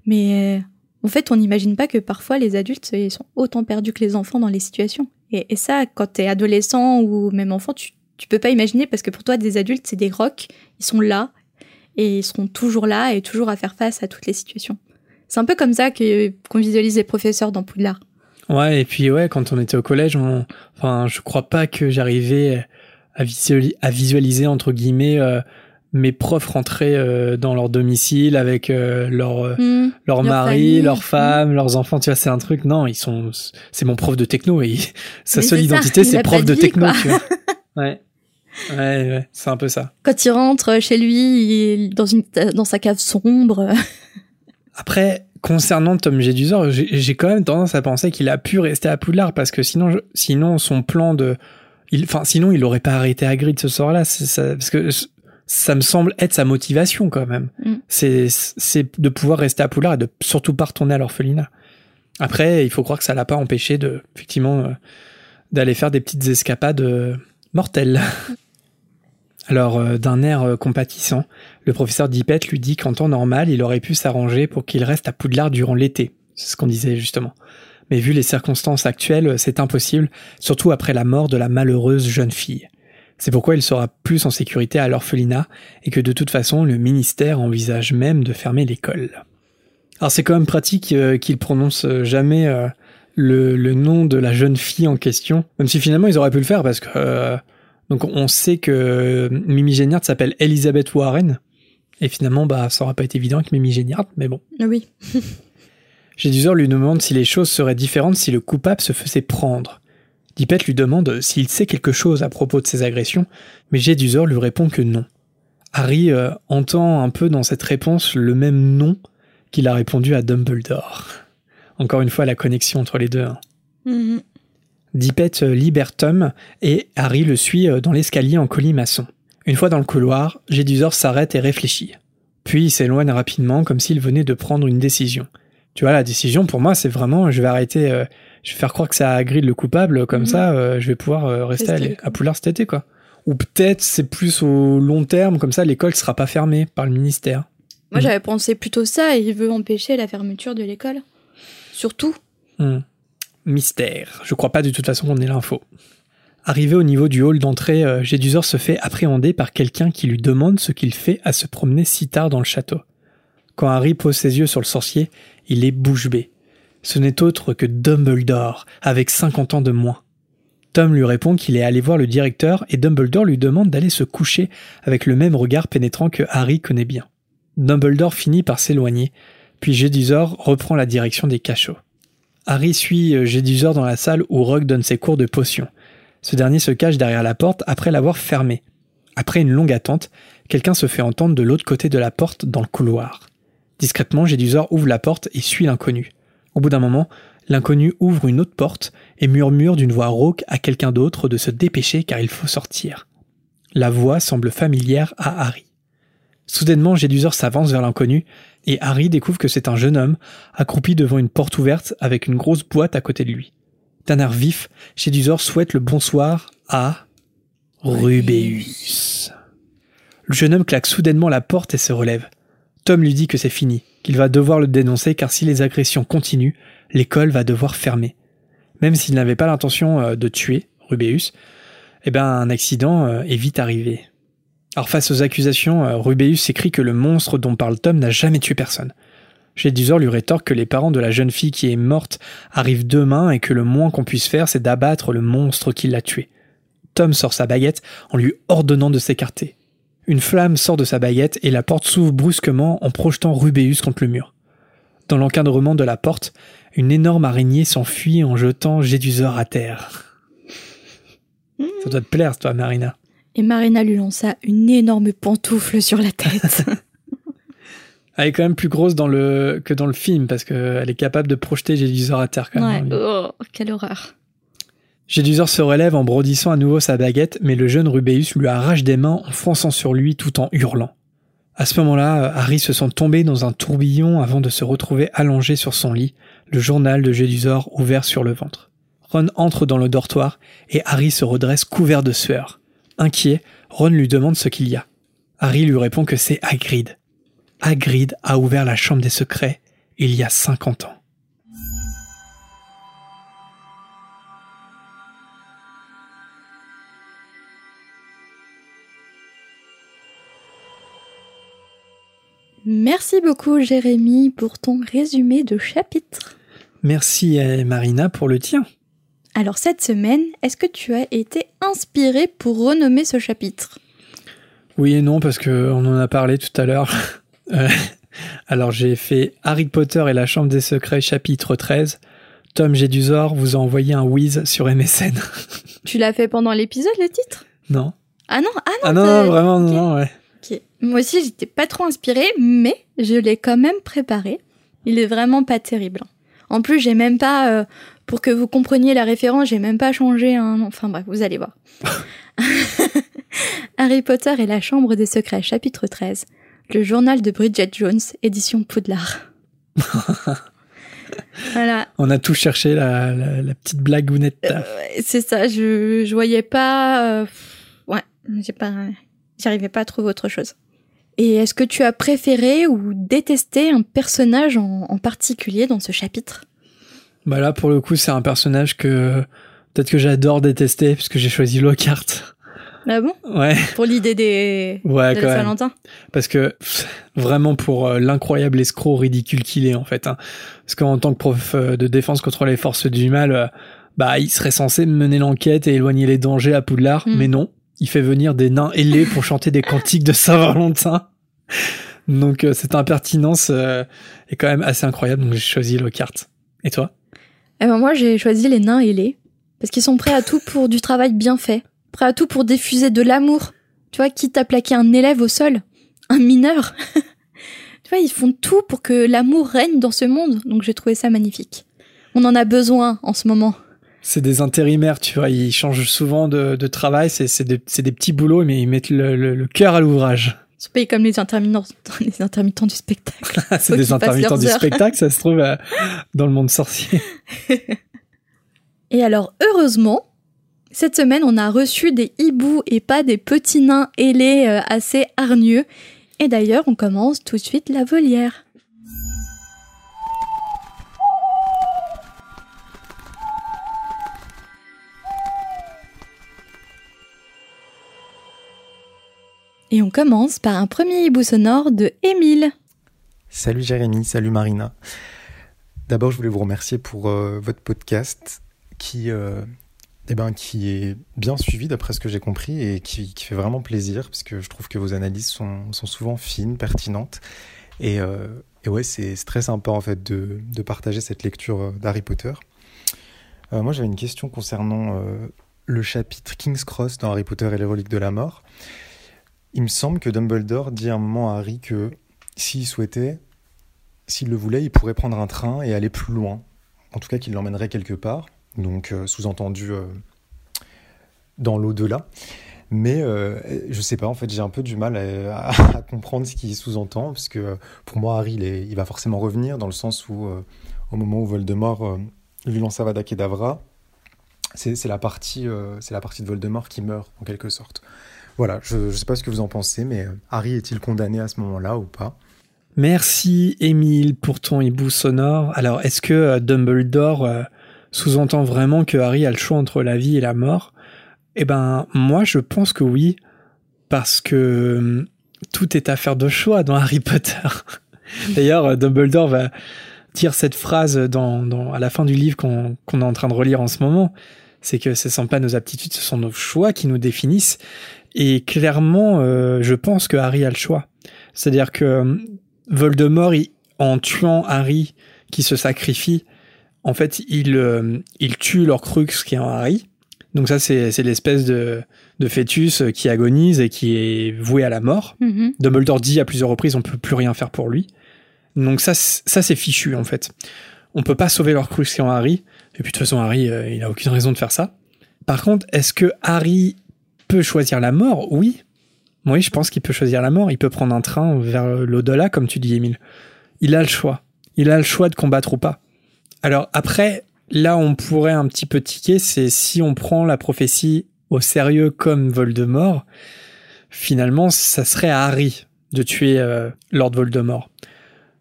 Mais en fait, on n'imagine pas que parfois les adultes sont autant perdus que les enfants dans les situations. Et, et ça, quand t'es adolescent ou même enfant, tu, tu peux pas imaginer parce que pour toi, des adultes, c'est des rocs, ils sont là et ils seront toujours là et toujours à faire face à toutes les situations. C'est un peu comme ça que qu'on visualise les professeurs dans Poudlard. Ouais, et puis ouais, quand on était au collège, on... enfin, je crois pas que j'arrivais à, visualiser, à visualiser entre guillemets euh, mes profs rentrer euh, dans leur domicile avec euh, leur Mmh. leur Leur mari, famille. leurs femmes, leurs enfants. Tu vois, c'est un truc. Non, ils sont. C'est mon prof de techno et sa seule identité, c'est prof de vie, techno. Tu vois. Ouais. Ouais, ouais, c'est un peu ça. Quand il rentre chez lui, il est dans une dans sa cave sombre. Après, concernant Tom Jedusor, j'ai quand même tendance à penser qu'il a pu rester à Poudlard parce que sinon, je- sinon son plan de, il, enfin, sinon il aurait pas arrêté Hagrid ce soir-là. Parce que ça me semble être sa motivation quand même. Mm. C'est, c'est de pouvoir rester à Poudlard et de surtout pas retourner à l'orphelinat. Après, il faut croire que ça l'a pas empêché de, effectivement, euh, d'aller faire des petites escapades euh, mortelles. Alors, euh, d'un air euh, compatissant, le professeur Dippet lui dit qu'en temps normal, il aurait pu s'arranger pour qu'il reste à Poudlard durant l'été. C'est ce qu'on disait justement. Mais vu les circonstances actuelles, c'est impossible, surtout après la mort de la malheureuse jeune fille. C'est pourquoi il sera plus en sécurité à l'orphelinat et que de toute façon, le ministère envisage même de fermer l'école. Alors c'est quand même pratique euh, qu'il prononce euh, jamais euh, le, le nom de la jeune fille en question, même si finalement ils auraient pu le faire parce que euh, donc on sait que Mimi Géniard s'appelle Elizabeth Warren et finalement bah ça aurait pas été évident avec Mimi Géniard, mais bon. oui. Jedusor lui demande si les choses seraient différentes si le coupable se faisait prendre. Dippet lui demande s'il sait quelque chose à propos de ces agressions, mais Jedusor lui répond que non. Harry euh, entend un peu dans cette réponse le même non qu'il a répondu à Dumbledore. Encore une fois, la connexion entre les deux. hein. Mhm. Dippet euh, libère Tom et Harry le suit euh, dans l'escalier en colimaçon. Une fois dans le couloir, Jedusor s'arrête et réfléchit. Puis il s'éloigne rapidement comme s'il venait de prendre une décision. Tu vois, la décision pour moi, c'est vraiment, je vais arrêter, euh, je vais faire croire que c'est à Hagrid le coupable, comme Mhm. ça, euh, je vais pouvoir euh, rester à, à Poudlard cet été, quoi. Ou peut-être c'est plus au long terme, comme ça, l'école sera pas fermée par le ministère. Moi, Mhm. j'avais pensé plutôt ça. Il veut empêcher la fermeture de l'école. Surtout. Hmm. Mystère. Je crois pas de toute façon qu'on ait l'info. Arrivé au niveau du hall d'entrée, euh, se fait appréhender par quelqu'un qui lui demande ce qu'il fait à se promener si tard dans le château. Quand Harry pose ses yeux sur le sorcier, il est bouche bée. Ce n'est autre que Dumbledore, avec 50 ans de moins. Tom lui répond qu'il est allé voir le directeur et Dumbledore lui demande d'aller se coucher avec le même regard pénétrant que Harry connaît bien. Dumbledore finit par s'éloigner, puis Jedusor reprend la direction des cachots. Harry suit euh, Jedusor dans la salle où Rogue donne ses cours de potions. Ce dernier se cache derrière la porte après l'avoir fermée. Après une longue attente, quelqu'un se fait entendre de l'autre côté de la porte dans le couloir. Discrètement, Jedusor ouvre la porte et suit l'inconnu. Au bout d'un moment, l'inconnu ouvre une autre porte et murmure d'une voix rauque à quelqu'un d'autre de se dépêcher car il faut sortir. La voix semble familière à Harry. Soudainement, Jedusor s'avance vers l'inconnu et Harry découvre que c'est un jeune homme accroupi devant une porte ouverte avec une grosse boîte à côté de lui. D'un air vif, Jedusor souhaite le bonsoir à Rubéus. Le jeune homme claque soudainement la porte et se relève. Tom lui dit que c'est fini, qu'il va devoir le dénoncer car si les agressions continuent, l'école va devoir fermer. Même s'il n'avait pas l'intention euh, de tuer Rubéus, eh ben un accident euh, est vite arrivé. Alors face aux accusations, euh, Rubéus écrit que le monstre dont parle Tom n'a jamais tué personne. Jedusor lui rétorque que les parents de la jeune fille qui est morte arrivent demain et que le moins qu'on puisse faire c'est d'abattre le monstre qui l'a tué. Tom sort sa baguette en lui ordonnant de s'écarter. Une flamme sort de sa baguette et la porte s'ouvre brusquement en projetant Rubéus contre le mur. Dans l'encadrement de la porte, une énorme araignée s'enfuit en jetant Jedusor à terre. Ça doit te plaire, toi, Marina. Et Marina lui lança une énorme pantoufle sur la tête. Elle est quand même plus grosse dans le... que dans le film parce qu'elle est capable de projeter Jedusor à terre quand ouais. même. Oh, quelle horreur. Jedusor se relève en brandissant à nouveau sa baguette, mais le jeune Rubéus lui arrache des mains en fonçant sur lui tout en hurlant. À ce moment-là, Harry se sent tomber dans un tourbillon avant de se retrouver allongé sur son lit, le journal de Gédusor ouvert sur le ventre. Ron entre dans le dortoir et Harry se redresse couvert de sueur. Inquiet, Ron lui demande ce qu'il y a. Harry lui répond que c'est Hagrid. Hagrid a ouvert la chambre des secrets il y a 50 ans. Merci beaucoup Jérémy pour ton résumé de chapitre. Merci à Marina pour le tien. Alors cette semaine, est-ce que tu as été inspiré pour renommer ce chapitre? Oui et non parce que on en a parlé tout à l'heure. Euh, alors j'ai fait Harry Potter et la Chambre des Secrets chapitre 13. Tom Gédusor vous a envoyé un whiz sur MSN. Tu l'as fait pendant l'épisode le titre? Non Ah non, ah non. Ah non, non, vraiment non, ouais. Moi aussi, j'étais pas trop inspirée, mais je l'ai quand même préparé. Il est vraiment pas terrible. En plus, j'ai même pas, euh, pour que vous compreniez la référence, j'ai même pas changé un. Enfin bref, vous allez voir. Harry Potter et la Chambre des Secrets, chapitre 13. Le journal de Bridget Jones, édition Poudlard. voilà, On a tout cherché la, la, la petite blagounette. Euh, c'est ça. Je, je voyais pas. euh, ouais, j'ai pas. J'arrivais pas à trouver autre chose. Et est-ce que tu as préféré ou détesté un personnage en, en particulier dans ce chapitre? Bah là pour le coup c'est un personnage que peut-être que j'adore détester parce que j'ai choisi Lockhart. Ah bon? Ouais, Pour l'idée des ouais de. Valentin Parce que vraiment pour euh, l'incroyable escroc ridicule qu'il est en fait. hein. Parce qu'en tant que prof euh, de défense contre les forces du mal, euh, bah il serait censé mener l'enquête et éloigner les dangers à Poudlard, Mm. mais non, il fait venir des nains ailés pour chanter des cantiques de Saint-Valentin. Donc cette impertinence est quand même assez incroyable. Donc j'ai choisi Lockhart. Et toi? Eh ben moi, j'ai choisi les nains ailés. Parce qu'ils sont prêts à tout pour du travail bien fait. Prêts à tout pour diffuser de l'amour. Tu vois, quitte à plaquer un élève au sol. Un mineur. tu vois, ils font tout pour que l'amour règne dans ce monde. Donc j'ai trouvé ça magnifique. On en a besoin en ce moment. C'est des intérimaires, tu vois, ils changent souvent de, travail, c'est des, des petits boulots, mais ils mettent le cœur à l'ouvrage. Ils sont payés comme les intermittents, les intermittents du spectacle. c'est des intermittents du heures. spectacle, ça se trouve euh, dans le monde sorcier. Et alors, heureusement, cette semaine, on a reçu des hiboux et pas des petits nains ailés euh, assez hargneux. Et d'ailleurs, on commence tout de suite la volière. Et on commence par un premier hibou sonore de Émile. Salut Jérémy, salut Marina. D'abord, je voulais vous remercier pour euh, votre podcast qui, euh, eh ben, qui est bien suivi d'après ce que j'ai compris et qui, fait vraiment plaisir parce que je trouve que vos analyses sont, souvent fines, pertinentes. Et, euh, ouais, c'est très sympa en fait de, partager cette lecture d'Harry Potter. Moi, j'avais une question concernant le chapitre King's Cross dans Harry Potter et les reliques de la mort. Il me semble que Dumbledore dit à un moment à Harry que s'il souhaitait, s'il le voulait, il pourrait prendre un train et aller plus loin. En tout cas, qu'il l'emmènerait quelque part. Donc, euh, sous-entendu euh, dans l'au-delà. Mais euh, je sais pas, en fait, j'ai un peu du mal à, comprendre ce qu'il sous-entend, parce que euh, pour moi, Harry, il, va forcément revenir, dans le sens où, au moment où Voldemort lui lance Avada Kedavra, c'est la, partie, c'est la partie de Voldemort qui meurt, en quelque sorte. Voilà, je ne sais pas ce que vous en pensez, mais euh, Harry est-il condamné à ce moment-là ou pas? Merci Émile pour ton hibou sonore. Alors, est-ce que euh, Dumbledore euh, sous-entend vraiment que Harry a le choix entre la vie et la mort? Eh ben, moi, je pense que oui, parce que tout est affaire de choix dans Harry Potter. D'ailleurs, Dumbledore va dire cette phrase dans, dans- à la fin du livre qu'on qu'on est en train de relire en ce moment. C'est que ce ne sont pas nos aptitudes, ce sont nos choix qui nous définissent. Et clairement, euh, je pense que Harry a le choix. C'est-à-dire que hum, Voldemort, il- en tuant Harry qui se sacrifie, en fait, il, euh, il tue l'Orcrux qui est en Harry. Donc ça, c'est c'est l'espèce de, de fœtus qui agonise et qui est voué à la mort. Mhm. Dumbledore dit à plusieurs reprises, on peut plus rien faire pour lui. Donc ça, ça c'est fichu en fait. On peut pas sauver l'Orcrux qui est en Harry. Et puis de toute façon, Harry, euh, il a aucune raison de faire ça. Par contre, est-ce que Harry peut choisir la mort Oui. Oui, je pense qu'il peut choisir la mort. Il peut prendre un train vers l'au-delà, comme tu dis, Émile. Il a le choix. Il a le choix de combattre ou pas. Alors après, là, on pourrait un petit peu tiquer, c'est si on prend la prophétie au sérieux comme Voldemort, finalement, ça serait à Harry de tuer euh, Lord Voldemort.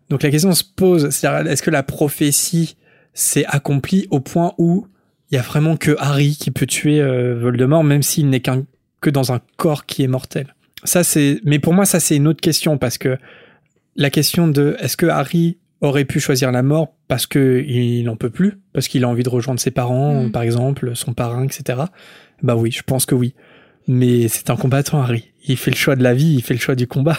Donc la question se pose, c'est-à-dire est-ce que la prophétie s'est accomplie au point où il y a vraiment que Harry qui peut tuer euh, Voldemort, même s'il n'est qu'un que dans un corps qui est mortel. Ça c'est, mais pour moi ça c'est une autre question parce que la question de est-ce que Harry aurait pu choisir la mort parce que il n'en peut plus, parce qu'il a envie de rejoindre ses parents, Mm. par exemple, son parrain, etc. Bah oui, je pense que oui. Mais c'est un combattant, Harry. Il fait le choix de la vie, il fait le choix du combat.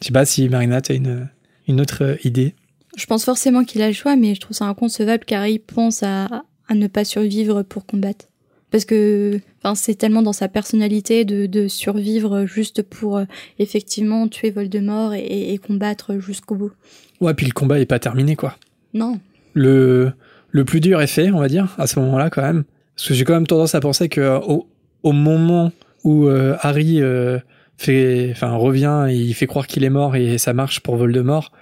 Je sais pas si Marina, t'as une, une autre euh, idée. Je pense forcément qu'il a le choix, mais je trouve ça inconcevable qu'Harry pense à, à ne pas survivre pour combattre. Parce que enfin, c'est tellement dans sa personnalité de, de survivre juste pour euh, effectivement tuer Voldemort et, et combattre jusqu'au bout. Ouais, puis le combat est pas terminé, quoi. Non. Le, le plus dur est fait, on va dire, à ce moment-là, quand même. Parce que j'ai quand même tendance à penser que euh, au, au moment où euh, Harry euh, fait, enfin, revient et il fait croire qu'il est mort et ça marche pour Voldemort,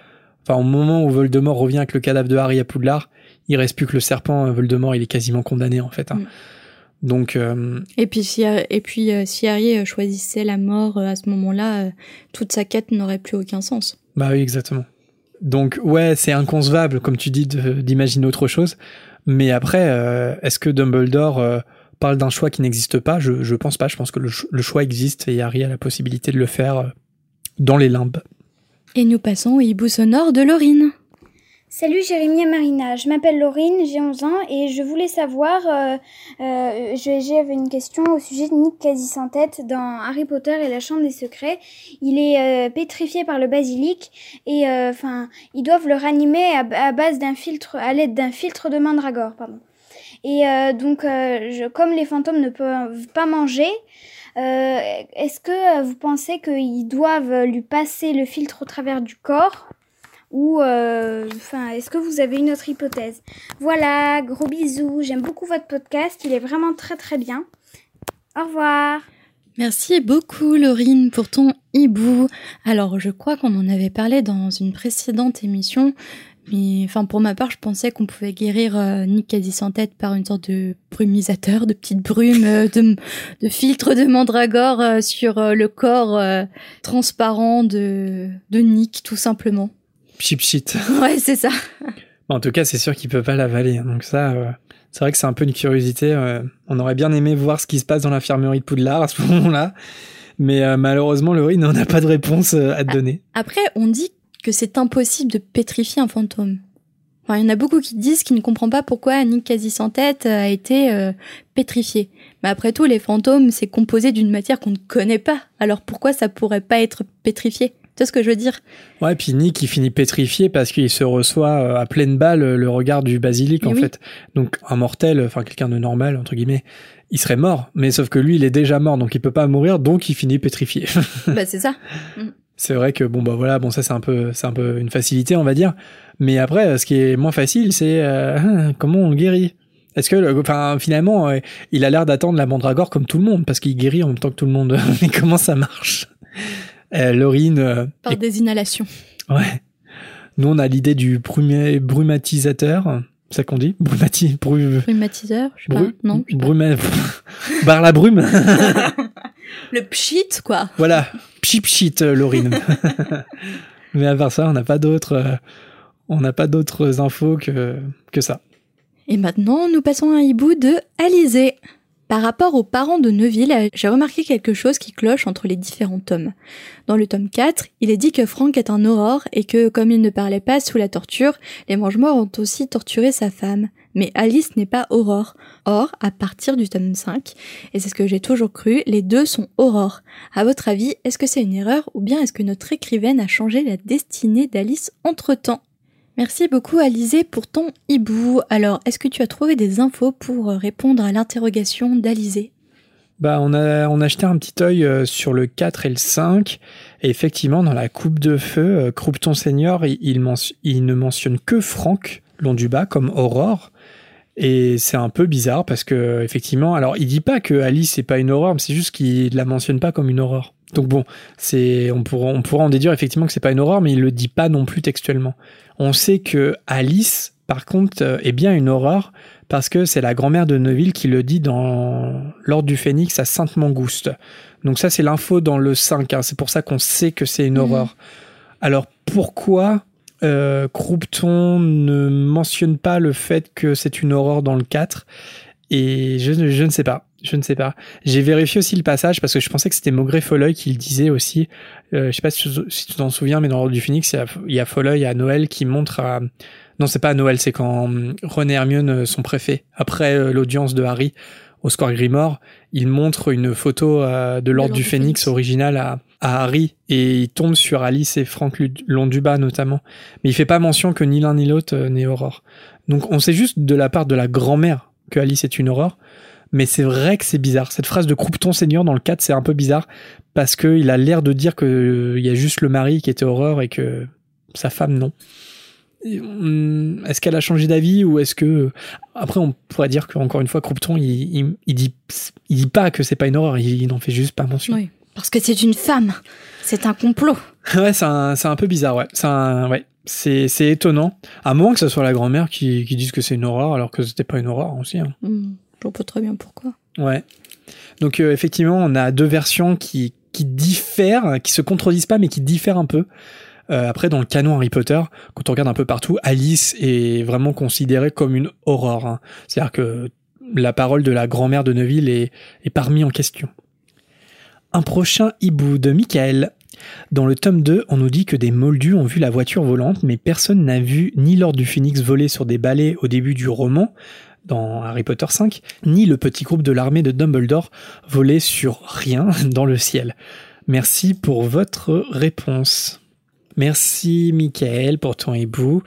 enfin, au moment où Voldemort revient avec le cadavre de Harry à Poudlard, il reste plus que le serpent. Voldemort, il est quasiment condamné, en fait. hein. Mm. Donc, euh, Et puis si, et puis, euh, si Harry euh, choisissait la mort euh, à ce moment-là, euh, toute sa quête n'aurait plus aucun sens. Bah oui, exactement. Donc ouais, c'est inconcevable, comme tu dis, d'imaginer autre chose. Mais après, euh, est-ce que Dumbledore euh, parle d'un choix qui n'existe pas? Je, je pense pas. Je pense que le, le choix existe et Harry a la possibilité de le faire euh, dans les limbes. Et nous passons au hibou sonore de Laurine. Salut Jérémy et Marina, je m'appelle Laurine, j'ai 11 ans et je voulais savoir, euh, euh, j'avais une question au sujet de Nick quasi sans tête dans Harry Potter et la Chambre des Secrets. Il est euh, pétrifié par le basilic et euh, enfin ils doivent le ranimer à, base d'un filtre, à l'aide d'un filtre de mandragore, pardon. Et euh, donc comme les fantômes ne peuvent pas manger, est-ce que vous pensez qu'ils doivent lui passer le filtre au travers du corps? Ou euh, enfin est-ce que vous avez une autre hypothèse? Voilà, gros bisous, j'aime beaucoup votre podcast, il est vraiment très très bien. Au revoir. Merci beaucoup Laurine pour ton hibou. Alors je crois qu'on en avait parlé dans une précédente émission, mais enfin pour ma part je pensais qu'on pouvait guérir euh, Nick sans tête par une sorte de brumisateur, de petite brume, euh, de, filtre de mandragore euh, sur le corps transparent de, de Nick tout simplement. Chip shit. Ouais c'est ça. en tout cas, c'est sûr qu'il peut pas l'avaler. hein. Donc ça, euh, c'est vrai que c'est un peu une curiosité. euh, on aurait bien aimé voir ce qui se passe dans l'infirmerie de Poudlard à ce moment-là. Mais euh, malheureusement, Laurie n'en a pas de réponse euh, à te donner. Après, on dit que c'est impossible de pétrifier un fantôme. Enfin, il y en a beaucoup qui disent qu'ils ne comprennent pas pourquoi Nick quasi sans tête a été pétrifié. Mais après tout, les fantômes, c'est composé d'une matière qu'on ne connaît pas. Alors pourquoi ça pourrait pas être pétrifié? Tu vois ce que je veux dire? Ouais, puis Nick, il finit pétrifié parce qu'il se reçoit euh, à pleine balle euh, le regard du basilic, Mais en oui. fait. Donc, un mortel, enfin, quelqu'un de normal, entre guillemets, il serait mort. Mais sauf que lui, il est déjà mort, donc il peut pas mourir, donc il finit pétrifié. Bah c'est ça. c'est vrai que, bon, bah voilà, bon, ça, c'est un peu, c'est un peu une facilité, on va dire. Mais après, ce qui est moins facile, c'est euh, comment on le guérit? Est-ce que, enfin, finalement, euh, il a l'air d'attendre la mandragore comme tout le monde, parce qu'il guérit en même temps que tout le monde. Mais comment ça marche? Euh, Laurine, euh, Par des inhalations. Ouais. Nous, on a l'idée du brumé- brumatisateur. C'est ça qu'on dit? Brumati, bru, Brumatiseur, je sais bru, pas. Non, bruma- Barre la brume. Le pchit, quoi. voilà. Pchit pchit, euh, Laurine. Mais à part ça, on n'a pas d'autres, euh, on n'a pas d'autres infos que, que ça. Et maintenant, nous passons à un hibou de Alizé. Par rapport aux parents de Neuville, j'ai remarqué quelque chose qui cloche entre les différents tomes. Dans le tome 4, il est dit que Frank est un aurore et que, comme il ne parlait pas sous la torture, les mange-morts ont aussi torturé sa femme. Mais Alice n'est pas aurore. Or, à partir du tome 5, et c'est ce que j'ai toujours cru, les deux sont aurores. À votre avis, est-ce que c'est une erreur ou bien est-ce que notre écrivaine a changé la destinée d'Alice entre-temps? Merci beaucoup Alizé pour ton hibou. Alors, est-ce que tu as trouvé des infos pour euh, répondre à l'interrogation d'Alizé? Bah, on a, on a jeté un petit œil euh, sur le 4 et le 5. Et effectivement, dans la coupe de feu, euh, Croupton Senior, il, ne mentionne que Franck long du bas comme Aurore. Et c'est un peu bizarre parce que, effectivement, alors il dit pas que Alice c'est pas une aurore, mais c'est juste qu'il la mentionne pas comme une aurore. Donc bon, on pourra, en déduire effectivement que c'est pas une horreur, mais il le dit pas non plus textuellement. On sait que Alice, par contre, euh, est bien une horreur parce que c'est la grand-mère de Neville qui le dit dans l'Ordre du Phénix à Sainte Mangouste. Donc ça, c'est l'info dans le 5. hein. C'est pour ça qu'on sait que c'est une Mhm. horreur. Alors pourquoi euh, Croupton ne mentionne pas le fait que c'est une horreur dans le 4 Et je ne sais pas. Je ne sais pas. J'ai vérifié aussi le passage parce que je pensais que c'était Maugrey Folleuil qui le disait aussi. Euh, je sais pas si, tu- si t'en souviens, mais dans l'Ordre du Phoenix, il y a, il y a Folleuil à Noël qui montre à... Non, c'est pas à Noël, c'est quand hum, Ron et Hermione euh, sont préfets. Après euh, l'audience de Harry au Square Grimoire, il montre une photo euh, de l'Ordre du du original à, à Harry et il tombe sur Alice et Franck Londubat notamment. Mais il fait pas mention que ni l'un ni l'autre n'est Aurore. Donc on sait juste de la part de la grand-mère que Alice est une Aurore. Mais c'est vrai que c'est bizarre. Cette phrase de Croupton Seigneur dans le 4, c'est un peu bizarre parce qu'il a l'air de dire qu'il y a juste le mari qui était Aurore et que sa femme non. Est-ce qu'elle a changé d'avis ou est-ce que après on pourrait dire qu'encore une fois Croupton il, il, il dit il dit pas que c'est pas une horreur il, il n'en fait juste pas mention. Oui. Parce que c'est une femme. C'est un complot. Ouais, c'est un, c'est un peu bizarre, ouais. C'est ouais. C'est, c'est étonnant. À moins que ce soit la grand-mère qui, qui dise que c'est une horreur alors que c'était pas une horreur aussi. hein. Hmm, Je vois pas très bien pourquoi. Ouais. Donc euh, effectivement, on a deux versions qui, diffèrent, qui se contredisent pas, mais qui diffèrent un peu. Euh, après, dans le canon Harry Potter, quand on regarde un peu partout, Alice est vraiment considérée comme une horreur. hein. C'est-à-dire que la parole de la grand-mère de Neville est, est pas remis en question. Un prochain hibou de Michael. Dans le tome 2, on nous dit que des moldus ont vu la voiture volante, mais personne n'a vu ni l'ordre du phénix voler sur des balais au début du roman, dans Harry Potter 5, ni le petit groupe de l'armée de Dumbledore voler sur rien dans le ciel. Merci pour votre réponse. Merci Michael pour ton hibou.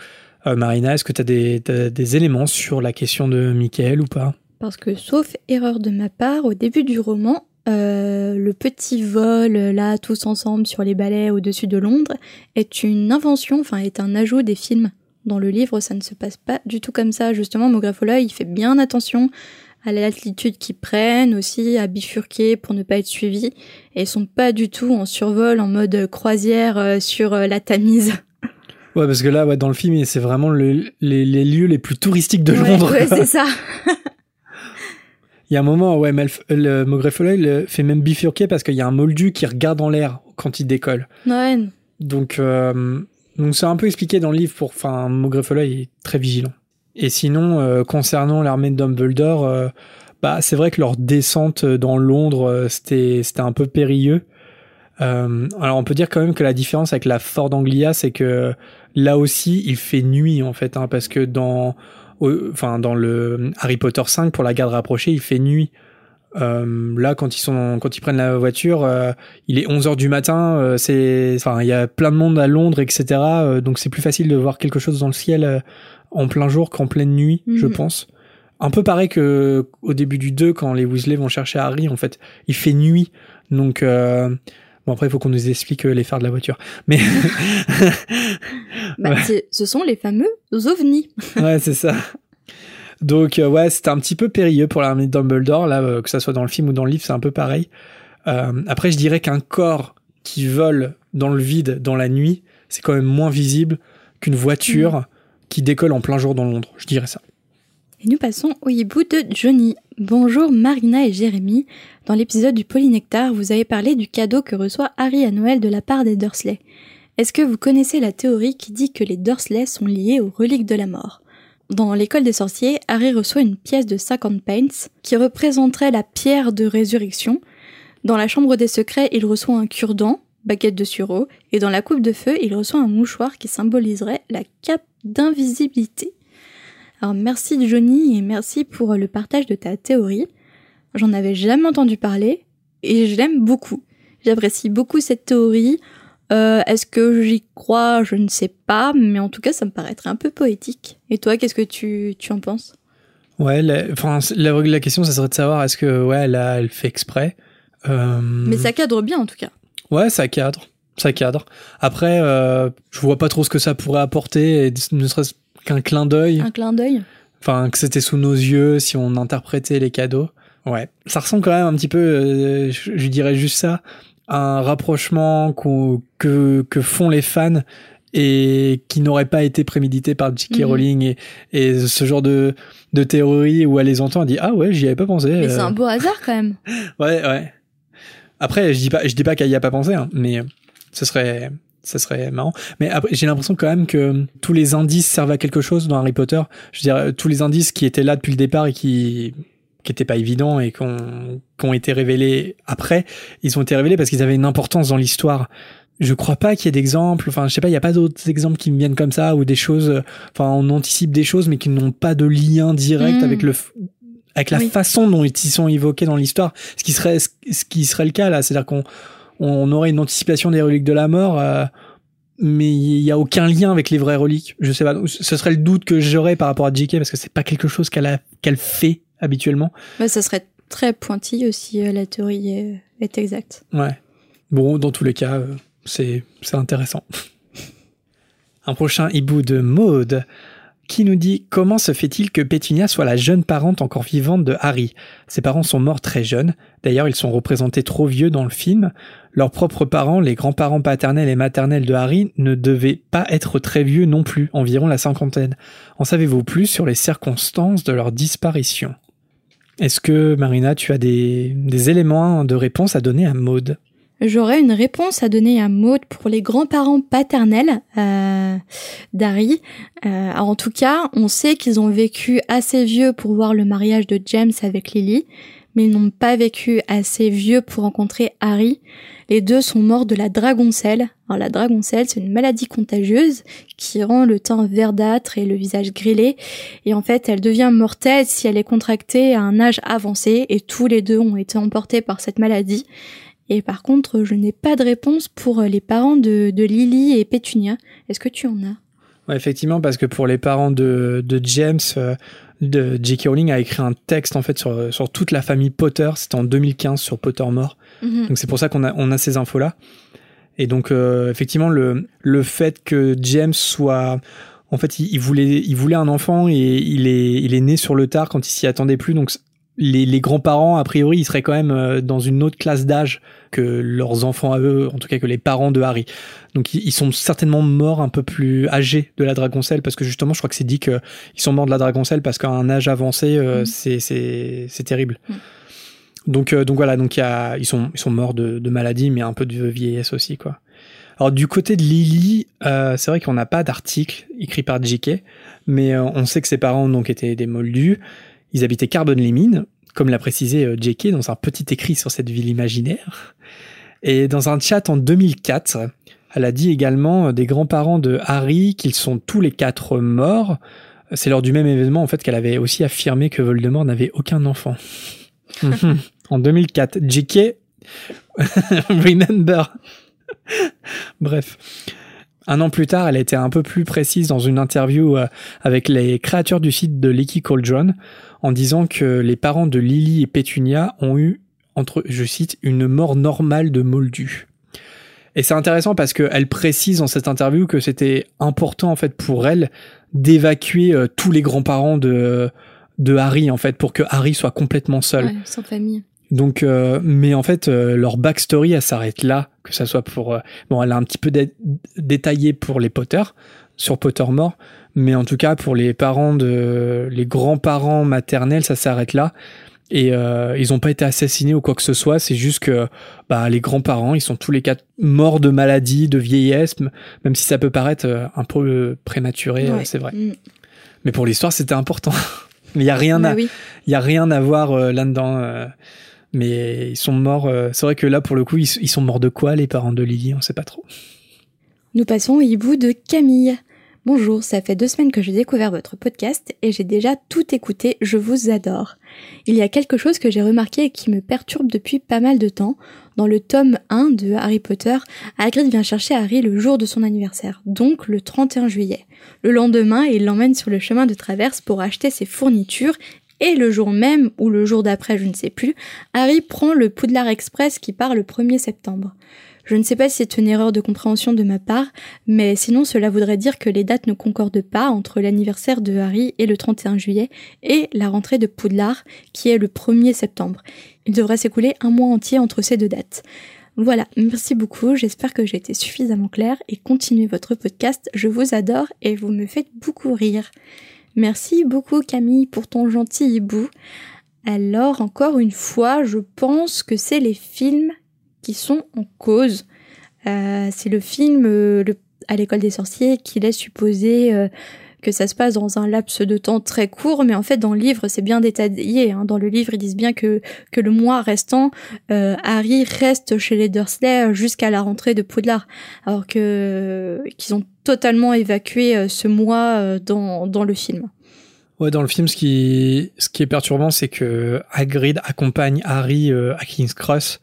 Euh, Marina, est-ce que tu as des éléments sur la question de Michael ou pas? Parce que, sauf erreur de ma part, au début du roman, euh, le petit vol, euh, là, tous ensemble sur les balais au-dessus de Londres, est une invention, enfin, est un ajout des films. Dans le livre, ça ne se passe pas du tout comme ça. Justement, Mografola, il fait bien attention à l'altitude qu'ils prennent, aussi à bifurquer pour ne pas être suivis. Et ils sont pas du tout en survol, en mode croisière euh, sur euh, la Tamise. Ouais, parce que là, ouais, dans le film, c'est vraiment le- les, les lieux les plus touristiques de Ouais, Londres. ouais, c'est ça. Il y a un moment, ouais, Malf- le fait même bifurquer parce qu'il y a un moldu qui regarde en l'air quand il décolle. Ouais, Donc, euh, donc c'est un peu expliqué dans le livre pour, enfin, Maugret Foley est très vigilant. Et sinon, euh, concernant l'armée de Dumbledore, euh, bah, c'est vrai que leur descente dans Londres, euh, c'était, c'était un peu périlleux. Euh, alors, on peut dire quand même que la différence avec la Ford Anglia, c'est que là aussi, il fait nuit, en fait, hein, parce que dans, enfin, dans le Harry Potter 5, pour la garde rapprochée, il fait nuit. Euh, là, quand ils sont, quand ils prennent la voiture, euh, il est 11 heures du matin. euh, c'est, enfin, il y a plein de monde à Londres, etc. euh, donc c'est plus facile de voir quelque chose dans le ciel euh, en plein jour qu'en pleine nuit, je Mhm. pense. Un peu pareil que au début du 2, quand les Weasley vont chercher Harry, en fait, il fait nuit. Donc euh, bon, après, il faut qu'on nous explique les phares de la voiture. Mais bah, Ouais. ce sont les fameux ovnis. ouais, c'est ça. Donc euh, ouais, c'était un petit peu périlleux pour l'armée de Dumbledore là, euh, que ça soit dans le film ou dans le livre, c'est un peu pareil. Euh, après, je dirais qu'un corps qui vole dans le vide dans la nuit, c'est quand même moins visible qu'une voiture qui décolle en plein jour dans Londres. Je dirais ça. Et nous passons au hibou de Johnny. Bonjour Marina et Jérémy. Dans l'épisode du Polynectar, vous avez parlé du cadeau que reçoit Harry à Noël de la part des Dursley. Est-ce que vous connaissez la théorie qui dit que les Dursley sont liés aux reliques de la mort? Dans l'école des sorciers, Harry reçoit une pièce de 50 pence qui représenterait la pierre de résurrection. Dans la chambre des secrets, il reçoit un cure-dent, baguette de sureau, et dans la coupe de feu, il reçoit un mouchoir qui symboliserait la cape d'invisibilité. Alors merci Johnny et merci pour le partage de ta théorie. J'en avais jamais entendu parler et je l'aime beaucoup. J'apprécie beaucoup cette théorie. Euh, Est-ce que j'y crois? Je ne sais pas, mais en tout cas ça me paraîtrait un peu poétique. Et toi, qu'est-ce que tu, tu en penses? Ouais, la, enfin, la, la question, ça serait de savoir est-ce que ouais, là, elle fait exprès? Euh, Mais ça cadre bien en tout cas. Ouais, ça cadre. Ça cadre. Après, euh, je vois pas trop ce que ça pourrait apporter, et ne serait-ce qu'un clin d'œil. Un clin d'œil? Enfin, que c'était sous nos yeux si on interprétait les cadeaux. Ouais. Ça ressemble quand même un petit peu, euh, je, je dirais juste ça, un rapprochement que, que font les fans et qui n'aurait pas été prémédité par J.K. Mhm. Rowling et, et ce genre de, de théorie où elle les entend, elle dit ah ouais j'y avais pas pensé. Mais c'est un beau hasard quand même. ouais ouais. Après je dis pas je dis pas qu'elle y a pas pensé hein, mais ce serait ça serait marrant. Mais après, j'ai l'impression quand même que tous les indices servent à quelque chose dans Harry Potter. Je veux dire, tous les indices qui étaient là depuis le départ et qui qui étaient pas évidents et qui ont, été révélés après, ils ont été révélés parce qu'ils avaient une importance dans l'histoire je crois pas qu'il y ait d'exemples. Enfin, je sais pas, il y a pas d'autres exemples qui me viennent comme ça ou des choses. Enfin, on anticipe des choses mais qui n'ont pas de lien direct avec hmm. le avec la façon dont ils sont évoqués dans l'histoire. Ce qui serait ce qui serait le cas là, c'est-à-dire qu'on on aurait une anticipation des reliques de la mort. Euh, mais il y a aucun lien avec les vraies reliques. Je sais pas. Ce serait le doute que j'aurais par rapport à J.K. parce que c'est pas quelque chose qu'elle a qu'elle fait habituellement. Bah, ça serait très pointilleux si euh, la théorie est, est, exacte. Ouais. Bon, dans tous les cas, euh, c'est intéressant. Un prochain hibou de mode qui nous dit comment se fait-il que Pétunia soit la jeune parente encore vivante de Harry? Ses parents sont morts très jeunes, d'ailleurs ils sont représentés trop vieux dans le film. Leurs propres parents, les grands-parents paternels et maternels de Harry, ne devaient pas être très vieux non plus, environ la cinquantaine. En savez-vous plus sur les circonstances de leur disparition? Est-ce que Marina, tu as des, des éléments de réponse à donner à Maude? J'aurais une réponse à donner à Maud pour les grands-parents paternels euh, d'Harry. Euh, en tout cas, on sait qu'ils ont vécu assez vieux pour voir le mariage de James avec Lily, mais ils n'ont pas vécu assez vieux pour rencontrer Harry. Les deux sont morts de la dragoncelle. Alors la dragoncelle, c'est une maladie contagieuse qui rend le teint verdâtre et le visage grillé. Et en fait, elle devient mortelle si elle est contractée à un âge avancé. Et tous les deux ont été emportés par cette maladie. Et par contre, je n'ai pas de réponse pour les parents de, Lily et Pétunia. Est-ce que tu en as? Effectivement, parce que pour les parents de, James, euh, de J.K. Rowling a écrit un texte en fait sur, sur toute la famille Potter. C'était en 2015 sur Pottermore. Mhm. Donc c'est pour ça qu'on a, on a ces infos-là. Et donc euh, effectivement, le, le fait que James soit... En fait, il, voulait, il voulait un enfant et il est, il est né sur le tard quand il s'y attendait plus. Donc les, grands-parents, a priori, ils seraient quand même euh, dans une autre classe d'âge que leurs enfants à eux, en tout cas que les parents de Harry. Donc ils sont certainement morts un peu plus âgés de la dragoncelle parce que justement, je crois que c'est dit qu'ils sont morts de la dragoncelle parce qu'à un âge avancé, euh, mm. c'est terrible. Mm. Donc, euh, donc voilà, donc y a, ils, sont, ils sont morts de, de, maladie, mais un peu de vieillesse aussi, quoi. Alors du côté de Lily, c'est vrai qu'on n'a pas d'article écrit par J.K., mais on sait que ses parents donc étaient des moldus. Ils habitaient Carbone-les-Mines, comme l'a précisé euh, J.K. dans un petit écrit sur cette ville imaginaire. Et dans un chat en 2004, elle a dit également euh, des grands-parents de Harry qu'ils sont tous les quatre morts. C'est lors du même événement en fait qu'elle avait aussi affirmé que Voldemort n'avait aucun enfant. en 2004, J.K. remember. Bref. Un an plus tard, elle a été un peu plus précise dans une interview euh, avec les créateurs du site de Leaky Cauldron en disant que les parents de Lily et Pétunia ont eu, entre, je cite, une mort normale de Moldu. Et c'est intéressant parce qu'elle précise dans cette interview que c'était important en fait pour elle d'évacuer euh, tous les grands-parents de de Harry en fait pour que Harry soit complètement seul. Ouais, sans famille. Donc, euh, mais en fait, euh, leur backstory, elle s'arrête là, que ça soit pour... bon, elle a un petit peu détaillé pour les Potter, sur Pottermore, mais en tout cas pour les parents de les grands-parents maternels, ça s'arrête là. Et euh, ils n'ont pas été assassinés ou quoi que ce soit. C'est juste que bah, les grands-parents, ils sont tous les quatre morts de maladie, de vieillesse, même si ça peut paraître euh, un peu euh, prématuré, c'est vrai. Mm. Mais pour l'histoire, c'était important. Mais il y a rien bah à, il y a rien à voir là-dedans. Mais ils sont morts. c'est vrai que là, pour le coup, ils, sont morts de quoi, les parents de Lily? On sait pas trop. Nous passons au hibou de Camille. Bonjour, ça fait deux semaines que j'ai découvert votre podcast et j'ai déjà tout écouté, je vous adore. Il y a quelque chose que j'ai remarqué et qui me perturbe depuis pas mal de temps. Dans le tome 1 de Harry Potter, Hagrid vient chercher Harry le jour de son anniversaire, donc le 31 juillet. Le lendemain, il l'emmène sur le chemin de traverse pour acheter ses fournitures et le jour même, ou le jour d'après, je ne sais plus, Harry prend le Poudlard Express qui part le 1er septembre. Je ne sais pas si c'est une erreur de compréhension de ma part, mais sinon cela voudrait dire que les dates ne concordent pas entre l'anniversaire de Harry et le 31 juillet et la rentrée de Poudlard qui est le 1er septembre. Il devrait s'écouler un mois entier entre ces deux dates. Voilà, merci beaucoup, j'espère que j'ai été suffisamment claire et continuez votre podcast, je vous adore et vous me faites beaucoup rire. Merci beaucoup Camille pour ton gentil hibou. Alors encore une fois, je pense que c'est les films qui sont en cause. Euh, c'est le film euh, à l'école des sorciers qui laisse supposer euh, que ça se passe dans un laps de temps très court, mais en fait dans le livre c'est bien détaillé. Hein. Dans le livre ils disent bien que que le mois restant, euh, Harry reste chez les Dursley jusqu'à la rentrée de Poudlard, alors que qu'ils ont totalement évacué euh, ce mois euh, dans dans le film. Ouais, dans le film, ce qui, ce qui est perturbant, c'est que Hagrid accompagne Harry à King's Cross.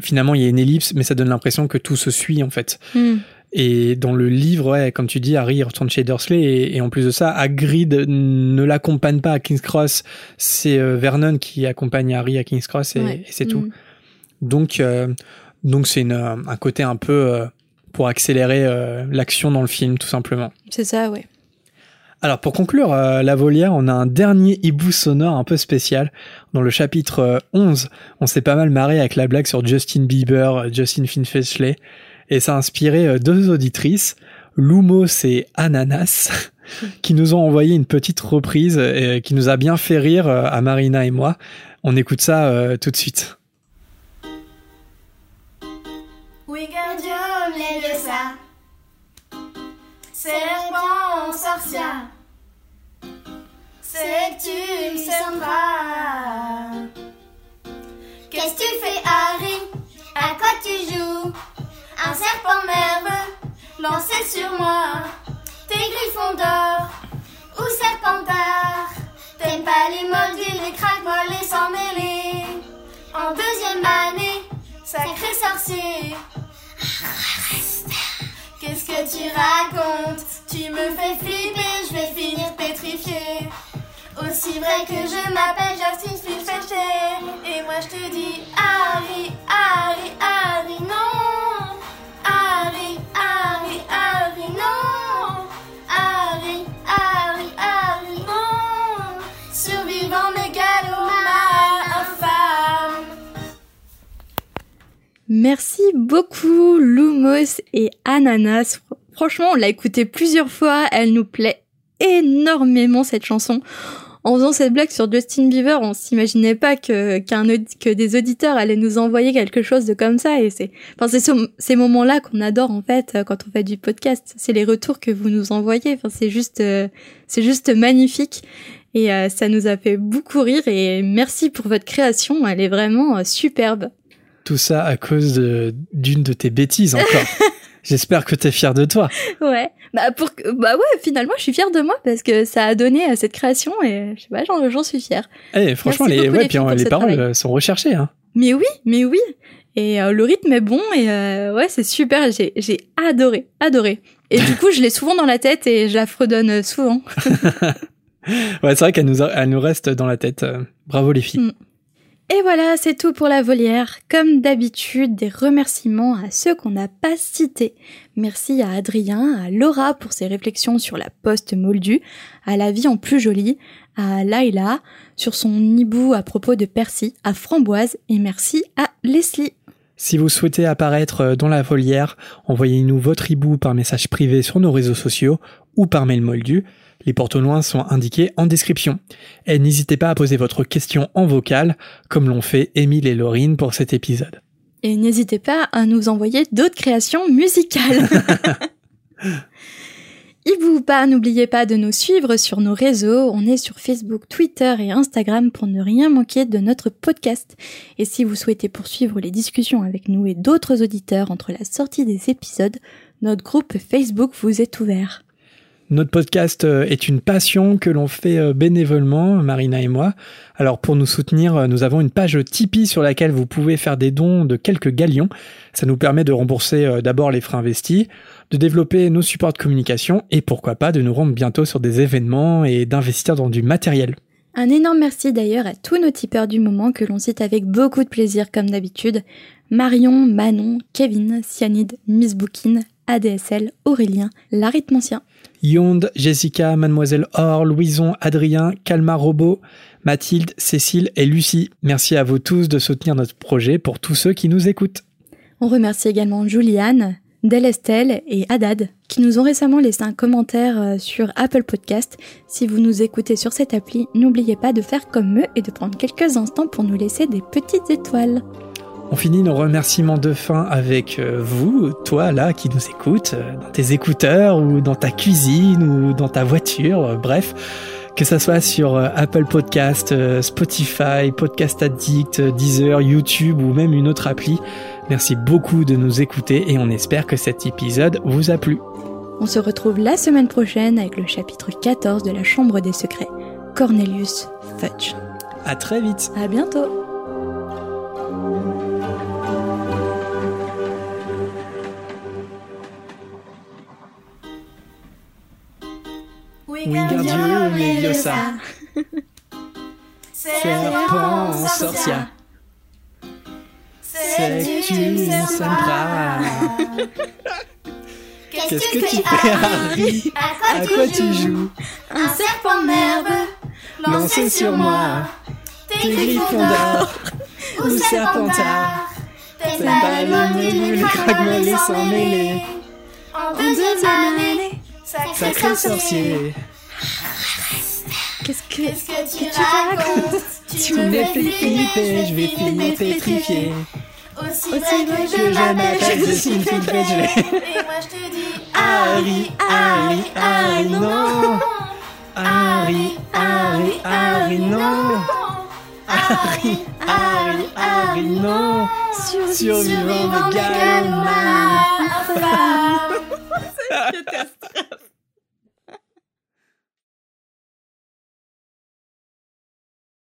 Finalement, il y a une ellipse, mais ça donne l'impression que tout se suit, en fait. Hmm. Et dans le livre, ouais, comme tu dis, Harry retourne chez Dursley et, et en plus de ça, Hagrid ne l'accompagne pas à King's Cross. C'est euh, Vernon qui accompagne Harry à King's Cross et, Ouais. et c'est tout. Mm. Donc, euh, donc c'est une, un côté un peu euh, pour accélérer euh, l'action dans le film, tout simplement. C'est ça, ouais. Alors pour conclure euh, la volière, on a un dernier hibou sonore un peu spécial. Dans le chapitre euh, 11, on s'est pas mal marré avec la blague sur Justin Bieber, euh, Justin Finfeshley, et ça a inspiré euh, deux auditrices, Lumos et Ananas, qui nous ont envoyé une petite reprise et qui nous a bien fait rire euh, à Marina et moi. On écoute ça euh, tout de suite. Wingardium Leviosa Serpent sorcière Septum Sempra Qu'est-ce que tu fais Harry? À quoi tu joues? Un serpent nerveux lancé sur moi T'es griffon d'or ou serpentard T'aimes pas les moldus, les craques les sans mêler En deuxième année, sacré sorcier Qu'est-ce que tu racontes? Tu me fais flipper, je vais finir pétrifié. Aussi vrai que je m'appelle Justin Spilfechter. Et moi je te dis Harry, Harry, Harry, non. Harry, Harry, Harry, non. Harry, Harry, Harry, non. Survivant mégalomane infâme. Merci beaucoup Lumos et Ananas. Fr- Franchement, on l'a écoutée plusieurs fois, elle nous plaît énormément cette chanson. En faisant cette blague sur Justin Bieber, on s'imaginait pas que qu'un que des auditeurs allaient nous envoyer quelque chose de comme ça et c'est enfin c'est ce- ces moments-là qu'on adore en fait euh, quand on fait du podcast, c'est les retours que vous nous envoyez. Enfin c'est juste euh, c'est juste magnifique et euh, ça nous a fait beaucoup rire et merci pour votre création, elle est vraiment euh, superbe. Tout ça à cause de- d'une de tes bêtises encore. J'espère que t'es fier de toi. Ouais. Bah pour bah ouais, finalement, je suis fière de moi parce que ça a donné à cette création et je sais pas, j'en, suis fière. Eh, franchement, Merci les, ouais, les puis euh, les paroles euh, sont recherchées. Hein. Mais oui, mais oui. Et euh, le rythme est bon et euh, ouais, c'est super. J'ai j'ai adoré, adoré. Et du coup, je l'ai souvent dans la tête et je la fredonne souvent. Ouais, c'est vrai qu'elle nous, a- elle nous reste dans la tête. Bravo les filles. Mm. Et voilà, c'est tout pour la volière. Comme d'habitude, des remerciements à ceux qu'on n'a pas cités. Merci à Adrien, à Laura pour ses réflexions sur la poste moldue, à la vie en plus jolie, à Laila sur son hibou à propos de Percy, à Framboise et merci à Leslie. Si vous souhaitez apparaître dans la volière, envoyez-nous votre hibou par message privé sur nos réseaux sociaux ou par mail moldu. Les portes au loin sont indiqués en description. Et n'hésitez pas à poser votre question en vocal, comme l'ont fait Émile et Laurine pour cet épisode. Et n'hésitez pas à nous envoyer d'autres créations musicales. Hibou ou pas, n'oubliez pas de nous suivre sur nos réseaux. On est sur Facebook, Twitter et Instagram pour ne rien manquer de notre podcast. Et si vous souhaitez poursuivre les discussions avec nous et d'autres auditeurs entre la sortie des épisodes, notre groupe Facebook vous est ouvert. Notre podcast euh, est une passion que l'on fait euh, bénévolement, Marina et moi. Alors pour nous soutenir, euh, nous avons une page Tipeee sur laquelle vous pouvez faire des dons de quelques galions. Ça nous permet de rembourser d'abord les frais investis, de développer nos supports de communication et pourquoi pas de nous rendre bientôt sur des événements et d'investir dans du matériel. Un énorme merci d'ailleurs à tous nos tipeurs du moment que l'on cite avec beaucoup de plaisir comme d'habitude. Marion, Manon, Kevin, Cyanide, Miss Bookine, ADSL, Aurélien, l'arithmancien. Yonde, Jessica, Mademoiselle Or, Louison, Adrien, Calma Robot, Mathilde, Cécile et Lucie. Merci à vous tous de soutenir notre projet pour tous ceux qui nous écoutent. On remercie également Juliane, Delestel et Haddad qui nous ont récemment laissé un commentaire euh, sur Apple Podcast. Si vous nous écoutez sur cette appli, n'oubliez pas de faire comme eux et de prendre quelques instants pour nous laisser des petites étoiles. On finit nos remerciements de fin avec euh, vous, toi là qui nous écoutes, euh, dans tes écouteurs ou dans ta cuisine ou dans ta voiture, euh, bref, que ça soit sur Apple Podcast, Spotify, Podcast Addict, Deezer, YouTube ou même une autre appli. Merci beaucoup de nous écouter et on espère que cet épisode vous a plu. On se retrouve la semaine prochaine avec le chapitre 14 de la Chambre des Secrets, Cornelius Fudge. À très vite. À bientôt. Wingardium Leviosa. Serpent sorcia. Septum Sempra. Qu'est-ce que tu fais, Harry? À quoi tu joues? Un serpent nerveux lancé sur moi. T'es Gryffondor ou Serpentard. T'aimes pas le menu, le sans mêler. En deuxième année, Sacré sorcier. Qu'est-ce que, Qu'est-ce que tu racontes Tu me fais flipper, je vais finir pétrifié. Aussi vrai que je m'appelle. Et moi je te dis Harry, Harry, Harry, non. Harry, Harry, Harry, non. Harry, Harry, Harry, non. Survivant de. Galma infâme.